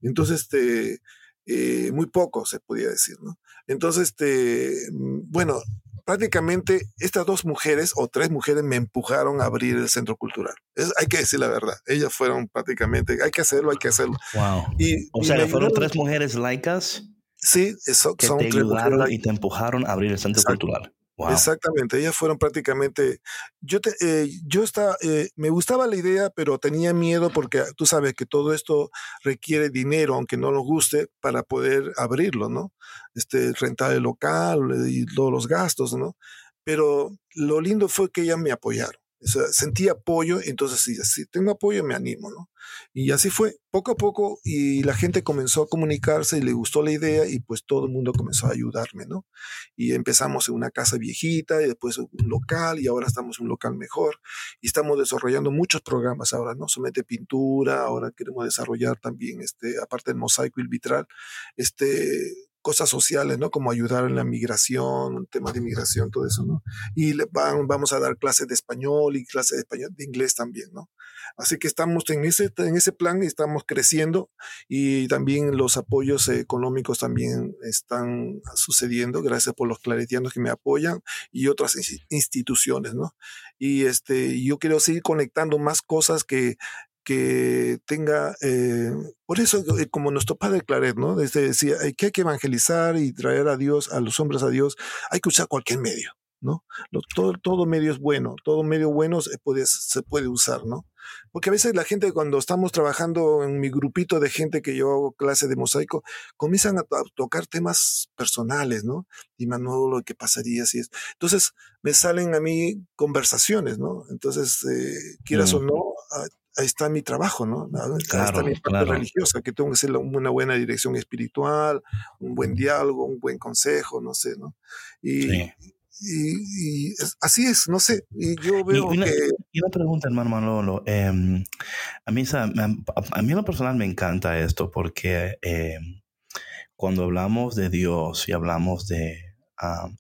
Entonces, este, eh, muy poco se podía decir, ¿no? Entonces, este, mm, bueno, prácticamente estas dos mujeres o tres mujeres me empujaron a abrir el centro cultural. hay que decir la verdad. Ellas fueron prácticamente, hay que hacerlo, hay que hacerlo. Wow. Y, o sea, fueron tres mujeres laicas. Sí, eso, que son te ayudaron y te empujaron a abrir el centro cultural. Exactamente, ellas fueron prácticamente, yo, te, eh, yo estaba, eh, me gustaba la idea, pero tenía miedo porque tú sabes que todo esto requiere dinero, aunque no nos guste, para poder abrirlo, ¿no? Este, rentar el local y todos los gastos, ¿no? Pero lo lindo fue que ellas me apoyaron sentí apoyo, entonces si, si tengo apoyo me animo, ¿no? Y así fue, poco a poco, y la gente comenzó a comunicarse y le gustó la idea y pues todo el mundo comenzó a ayudarme, ¿no? Y empezamos en una casa viejita y después un local y ahora estamos en un local mejor y estamos desarrollando muchos programas ahora, ¿no? Somete pintura, ahora queremos desarrollar también, este, aparte del mosaico y el vitral, este, cosas sociales, ¿no? Como ayudar en la migración, temas de migración, todo eso, ¿no? Y van, vamos a dar clases de español y clases de español, de inglés también, ¿no? Así que estamos en ese, en ese plan y estamos creciendo y también los apoyos económicos también están sucediendo, gracias por los claretianos que me apoyan y otras instituciones, ¿no? Y este, yo quiero seguir conectando más cosas que que tenga, eh, por eso eh, como nuestro padre Claret, ¿no? Desde decía que hay que evangelizar y traer a Dios, a los hombres a Dios, hay que usar cualquier medio, ¿no? todo, todo medio es bueno, todo medio bueno se puede, se puede usar, ¿no? Porque a veces la gente cuando estamos trabajando en mi grupito de gente que yo hago clase de mosaico, comienzan a, tocar temas personales, ¿no? Y Manolo, ¿qué pasaría si es? Entonces me salen a mí conversaciones, ¿no? Entonces, eh, quieras o mm. no, ahí está mi trabajo, ¿no? Ahí está mi parte religiosa, que tengo que ser una buena dirección espiritual, un buen diálogo, un buen consejo, no sé, ¿no? Y, y, así es, no sé. Y yo veo y una, que. Y una pregunta, hermano Manolo. Em, a, mí, a, mí en lo personal me encanta esto porque em, cuando hablamos de Dios y hablamos de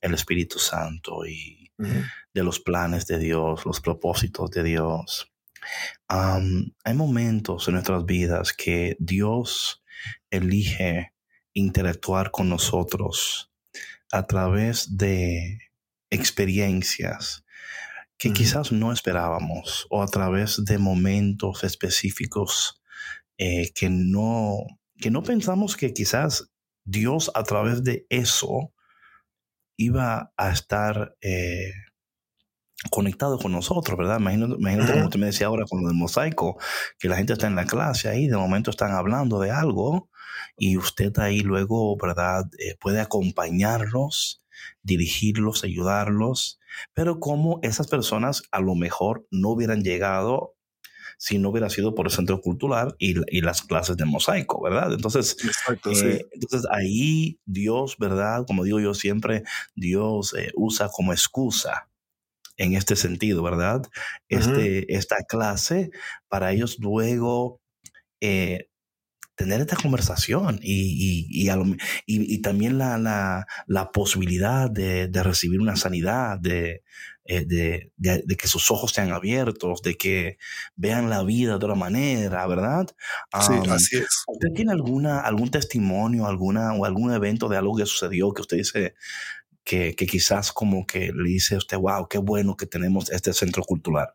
el Espíritu Santo y de los planes de Dios, los propósitos de Dios, hay momentos en nuestras vidas que Dios elige interactuar con nosotros a través de experiencias que quizás no esperábamos o a través de momentos específicos eh, que, no, que no pensamos que quizás Dios a través de eso iba a estar eh, conectado con nosotros, ¿verdad? Imagínate, imagínate como usted me decía ahora con lo del mosaico, que la gente está en la clase ahí, de momento están hablando de algo y usted ahí luego, ¿verdad? Eh, puede acompañarlos, dirigirlos, ayudarlos, pero como esas personas a lo mejor no hubieran llegado si no hubiera sido por el centro cultural y, y las clases de mosaico, ¿verdad? Entonces, eh, entonces ahí Dios, ¿verdad? Como digo yo siempre, Dios eh, usa como excusa en este sentido, ¿verdad? Este, Esta clase para ellos luego eh, tener esta conversación y, y, y, también la, la, la posibilidad de, de, recibir una sanidad, de, eh, de, de, que sus ojos sean abiertos, de que vean la vida de otra manera, ¿verdad? Sí, así es. ¿Usted tiene alguna, algún testimonio, alguna, o algún evento de algo que sucedió que usted dice, que, quizás como que le dice a usted, wow, qué bueno que tenemos este centro cultural?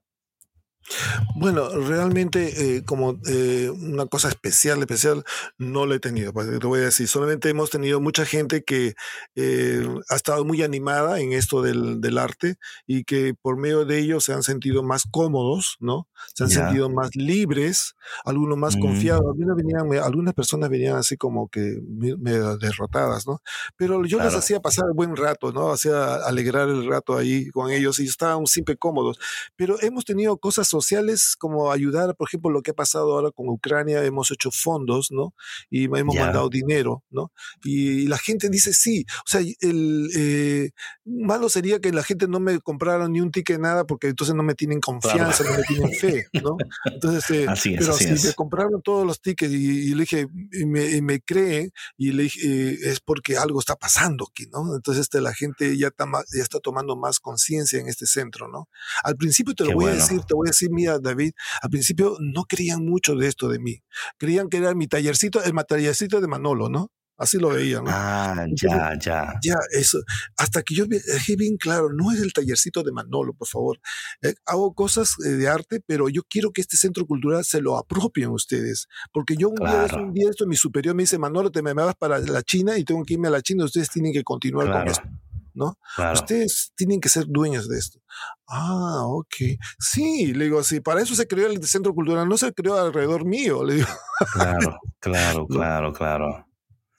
Bueno, realmente eh, como eh, una cosa especial, especial, no lo he tenido, pues, te voy a decir, solamente hemos tenido mucha gente que eh, ha estado muy animada en esto del, del, arte y que por medio de ello se han sentido más cómodos, ¿no? Se han sentido más libres, algunos más mm. confiados. Algunas, venían, algunas personas venían así como que medio derrotadas, ¿no? Pero yo les hacía pasar buen rato, ¿no? Hacía alegrar el rato ahí con ellos y estaban siempre cómodos. Pero hemos tenido cosas sociales como ayudar, por ejemplo, lo que ha pasado ahora con Ucrania, hemos hecho fondos, ¿no? Y hemos mandado dinero, ¿no? Y, la gente dice sí, o sea, el eh, malo sería que la gente no me comprara ni un ticket nada porque entonces no me tienen confianza, no me tienen fe, ¿no? Entonces, eh, pero si me compraron todos los tickets y, le dije, y me, me creen, y le dije, eh, es porque algo está pasando aquí, ¿no? Entonces este, la gente ya está, ya está tomando más conciencia en este centro, ¿no? Al principio te lo voy a decir, te voy a decir mía, David, al principio no creían mucho de esto de mí. Creían que era mi tallercito, el tallercito de Manolo, ¿no? Así lo veía, ¿no? Ah, ya, ya. Ya, eso. Hasta que yo dejé bien claro, no es el tallercito de Manolo, por favor. Eh, hago cosas eh, de arte, pero yo quiero que este centro cultural se lo apropien ustedes. Porque yo un día, un día esto, mi superior me dice, Manolo, te me vas para la China y tengo que irme a la China, ustedes tienen que continuar con esto. ¿No? Ustedes tienen que ser dueños de esto. Ah, ok. Sí, le digo, sí, para eso se creó el centro cultural, no se creó alrededor mío, le digo. Claro, claro, claro, claro.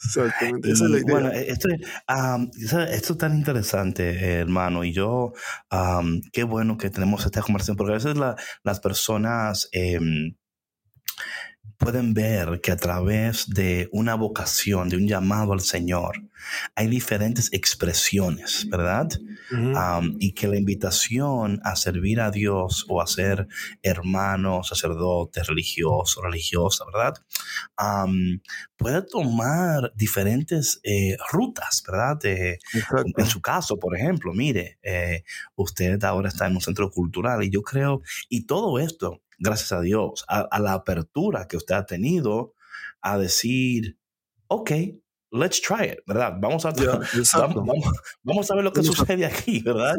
Exactamente, esa es la idea. Bueno, e, esto, esto es tan interesante, hermano, y yo, qué bueno que tenemos esta conversación, porque a veces las personas em, pueden ver que a través de una vocación, de un llamado al Señor, hay diferentes expresiones, ¿verdad? y que la invitación a servir a Dios o a ser hermano, sacerdote, religioso, religiosa, ¿verdad? puede tomar diferentes eh, rutas, ¿verdad? en su caso, por ejemplo, mire, eh, usted ahora está en un centro cultural y yo creo, y todo esto gracias a Dios, a, la apertura que usted ha tenido a decir, ok, let's try it, ¿verdad? Vamos a, vamos, a ver lo que sucede aquí, ¿verdad?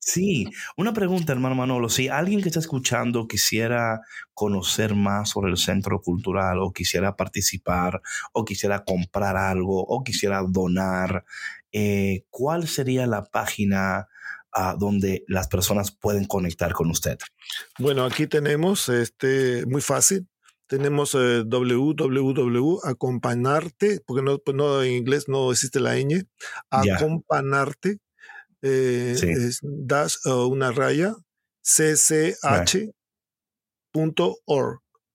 Sí, um, una pregunta, hermano Manolo. Si alguien que está escuchando quisiera conocer más sobre el centro cultural o quisiera participar o quisiera comprar algo o quisiera donar, eh, ¿cuál sería la página donde las personas pueden conectar con usted? Bueno, aquí tenemos, este, muy fácil, tenemos eh, www.acompañarte, porque no, pues no, en inglés no existe la ñ, acompañarte, eh, es dash una raya, cch.org,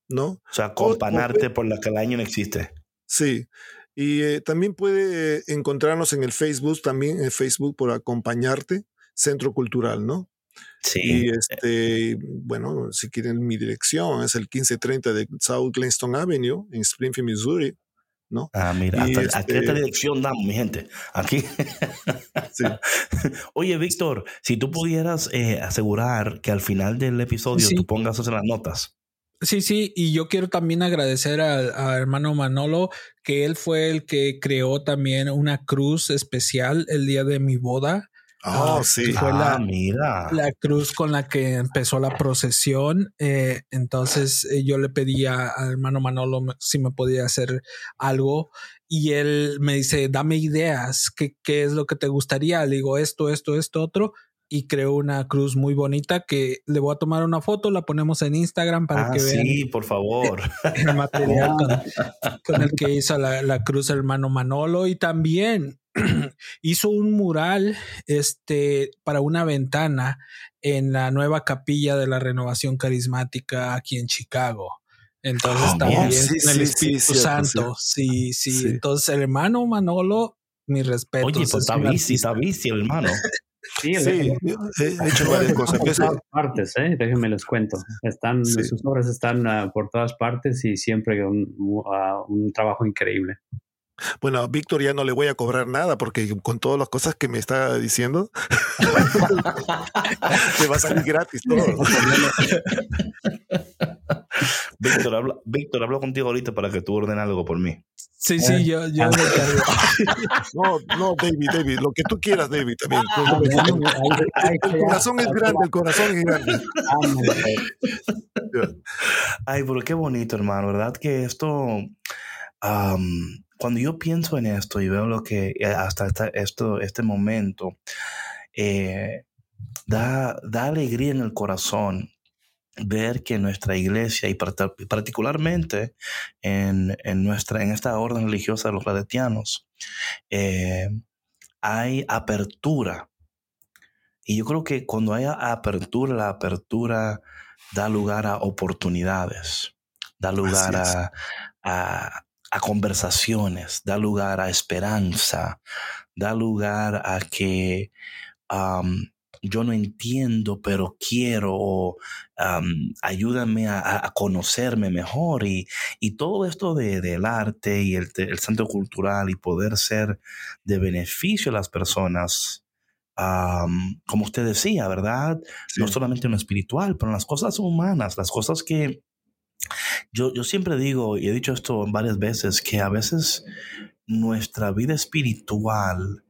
¿no? O sea, acompañarte por la que el año no existe. Sí, y eh, también puede encontrarnos en el Facebook, también en Facebook por acompañarte centro cultural, ¿no? Sí. Y este, bueno, si quieren mi dirección, es el 1530 de South Glenston Avenue en Springfield, Missouri. ¿No? Ah, mira, hasta, aquí esta este dirección damos, mi gente. Aquí. Sí. Oye, Víctor, si tú pudieras eh, asegurar que al final del episodio tú pongas eso en las notas. Sí, sí, y yo quiero también agradecer al, hermano Manolo, que él fue el que creó también una cruz especial el día de mi boda. Oh, sí. Fue la, ah, mira. la cruz con la que empezó la procesión. Eh, entonces eh, yo le pedí al hermano Manolo si me podía hacer algo y él me dice, dame ideas, ¿qué, qué es lo que te gustaría? Le digo, esto, esto, esto, otro. Y creó una cruz muy bonita que le voy a tomar una foto, la ponemos en Instagram para ah, que vean. Sí, por favor. El material con, el que hizo la, la cruz el hermano Manolo. Y también hizo un mural este, para una ventana en la nueva capilla de la renovación carismática aquí en Chicago. Entonces ah, también el Espíritu Santo. Sí, sí, Entonces el hermano Manolo, mi respeto. Oye, pues está bici, está bici el hermano. Sí, he hecho varias cosas. Por todas partes, ¿eh? déjenme les cuento. Están, Sus obras están uh, por todas partes y siempre un, uh, un trabajo increíble. Bueno, a Víctor ya no le voy a cobrar nada porque con todas las cosas que me está diciendo, te va a salir gratis todo. Víctor, hablo, Víctor, hablo contigo ahorita para que tú ordenes algo por mí. Sí, sí, eh, yo, yo No, no, David, David, lo que tú quieras, David, también. El corazón es grande, el corazón es grande. Ay, pero qué bonito, hermano, ¿verdad? Que esto cuando yo pienso en esto y veo lo que eh, hasta esto, este momento, eh, da, da alegría en el corazón ver que nuestra iglesia y particularmente en, nuestra, en esta orden religiosa de los claretianos, eh, hay apertura. Y yo creo que cuando hay apertura, la apertura da lugar a oportunidades, da lugar a, a conversaciones, da lugar a esperanza, da lugar a que yo no entiendo, pero quiero, o ayúdame a, conocerme mejor. Y, todo esto de, del arte y el, centro cultural y poder ser de beneficio a las personas, como usted decía, ¿verdad? No solamente en lo espiritual, pero en las cosas humanas, las cosas que yo, siempre digo, y he dicho esto varias veces, que a veces nuestra vida espiritual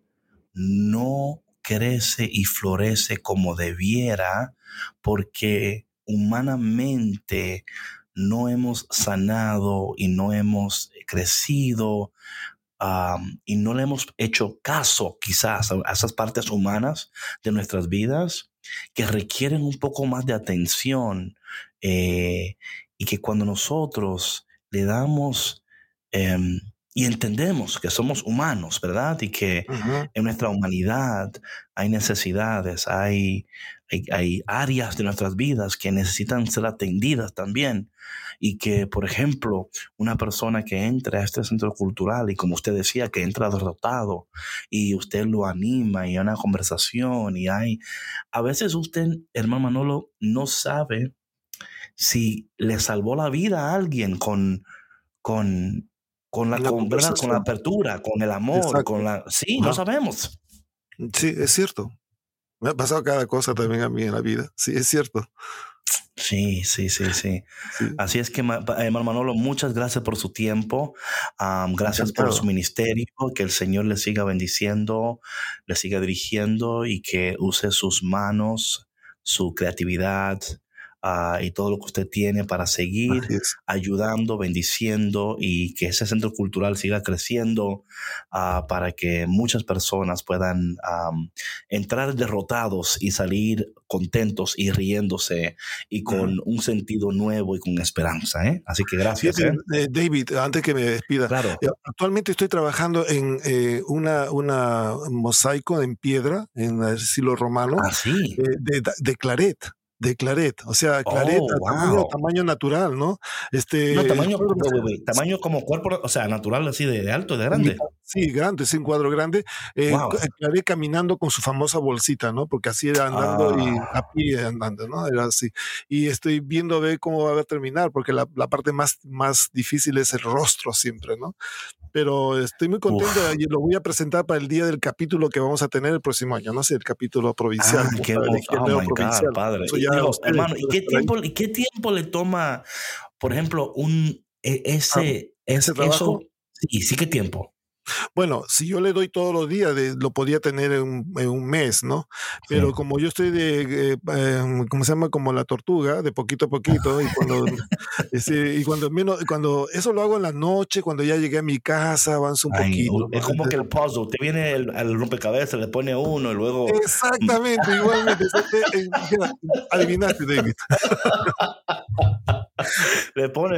no crece y florece como debiera porque humanamente no hemos sanado y no hemos crecido y no le hemos hecho caso quizás a, esas partes humanas de nuestras vidas que requieren un poco más de atención eh, y que cuando nosotros le damos em, y entendemos que somos humanos, ¿verdad? Y que en nuestra humanidad hay necesidades, hay, hay, áreas de nuestras vidas que necesitan ser atendidas también. Y que, por ejemplo, una persona que entra a este centro cultural y como usted decía, que entra derrotado y usted lo anima y hay una conversación y hay... A veces usted, hermano Manolo, no sabe si le salvó la vida a alguien con, con con la, con, con la apertura, con el amor, con la... Sí, no sabemos. Sí, es cierto. Me ha pasado cada cosa también a mí en la vida. Sí, es cierto. Sí, sí, sí, sí, Así es que, hermano Manolo, muchas gracias por su tiempo. gracias por su ministerio. Que el Señor le siga bendiciendo, le siga dirigiendo y que use sus manos, su creatividad, Ah, y todo lo que usted tiene para seguir ayudando, bendiciendo y que ese centro cultural siga creciendo uh, para que muchas personas puedan um, entrar derrotados y salir contentos y riéndose y con un sentido nuevo y con esperanza. ¿eh? Así que gracias. ¿eh? Eh, David, antes que me despida, claro. actualmente estoy trabajando en una, una mosaico en piedra en el estilo romano ah, ¿sí? de, de Claret de claret, o sea, claret oh, tamaño, natural, ¿no? Este, no, tamaño, tamaño como cuerpo, o sea, natural así de, alto, de grande. Sí, grande, es un cuadro grande. Eh, Claret caminando con su famosa bolsita, ¿no? Porque así era andando y a ah. pie andando, ¿no? Era así. Y estoy viendo a ver cómo va a terminar, porque la, la parte más, más difícil es el rostro siempre, ¿no? pero estoy muy contento y lo voy a presentar para el día del capítulo que vamos a tener el próximo año, no sé, el capítulo provincial. Ah, qué, oh padre. Hermano, ¿y qué, tiempo, ¿y qué tiempo le toma, por ejemplo, un ese, ah, ese trabajo? sí, sí, qué tiempo. Bueno, si yo le doy todos los días, lo podía tener en, un mes, ¿no? Pero como yo estoy de, eh, em, ¿cómo se llama? Como la tortuga, de poquito a poquito, y cuando, y cuando menos, cuando eso lo hago en la noche, cuando ya llegué a mi casa, avanzo un poquito. Es como que el puzzle, te viene el, rompecabezas, le pone uno y luego... Exactamente, igualmente. adivinaste, David. le pone,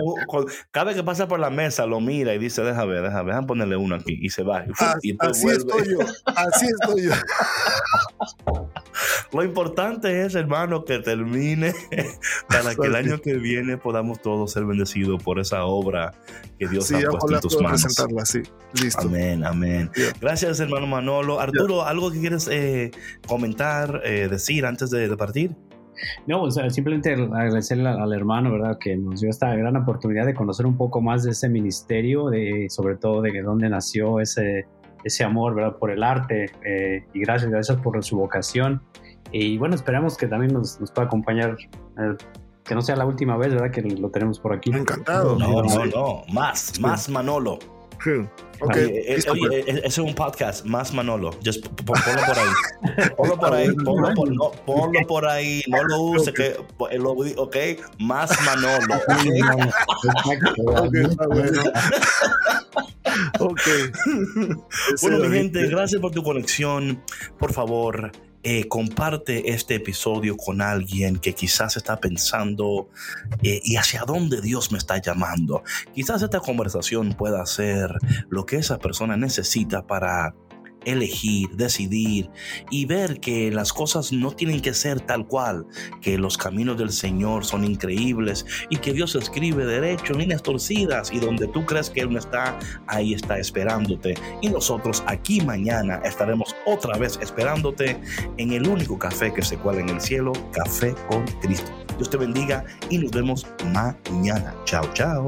cada vez que pasa por la mesa, lo mira y dice, déjame ver, déjame, déjame ponerle uno aquí y se va. Y, así estoy yo, así estoy yo. Lo importante es, hermano, que termine para que el año que viene podamos todos ser bendecidos por esa obra que Dios ha puesto en tus manos. Sí. Listo. Amén, amén. Gracias, hermano Manolo. Arturo, ¿algo que quieres eh, comentar, eh, decir antes de partir? No, simplemente agradecerle al, hermano, ¿verdad? Que nos dio esta gran oportunidad de conocer un poco más de ese ministerio, de, sobre todo de dónde nació ese, ese amor, ¿verdad? Por el arte. Eh, y gracias, gracias por su vocación. Y bueno, esperamos que también nos, nos pueda acompañar, eh, que no sea la última vez, ¿verdad? Que lo tenemos por aquí. Encantado. No, no, no. Más, más Manolo. Okay, eh, eh, oye, eh, es un podcast más Manolo. Just ponlo por ahí. Ponlo por ahí. Ponlo por, no, ponlo por ahí. No lo use. Que, lo, ok. Más Manolo. ok. bueno, mi gente, gracias por tu conexión. Por favor, eh, comparte este episodio con alguien que quizás está pensando eh, y hacia dónde Dios me está llamando. Quizás esta conversación pueda ser lo que esa persona necesita para elegir, decidir y ver que las cosas no tienen que ser tal cual, que los caminos del Señor son increíbles y que Dios escribe derecho líneas torcidas y donde tú crees que Él no está, ahí está esperándote. Y nosotros aquí mañana estaremos otra vez esperándote en el único café que se cuela en el cielo, Café con Cristo. Dios te bendiga y nos vemos mañana. Chao, chao.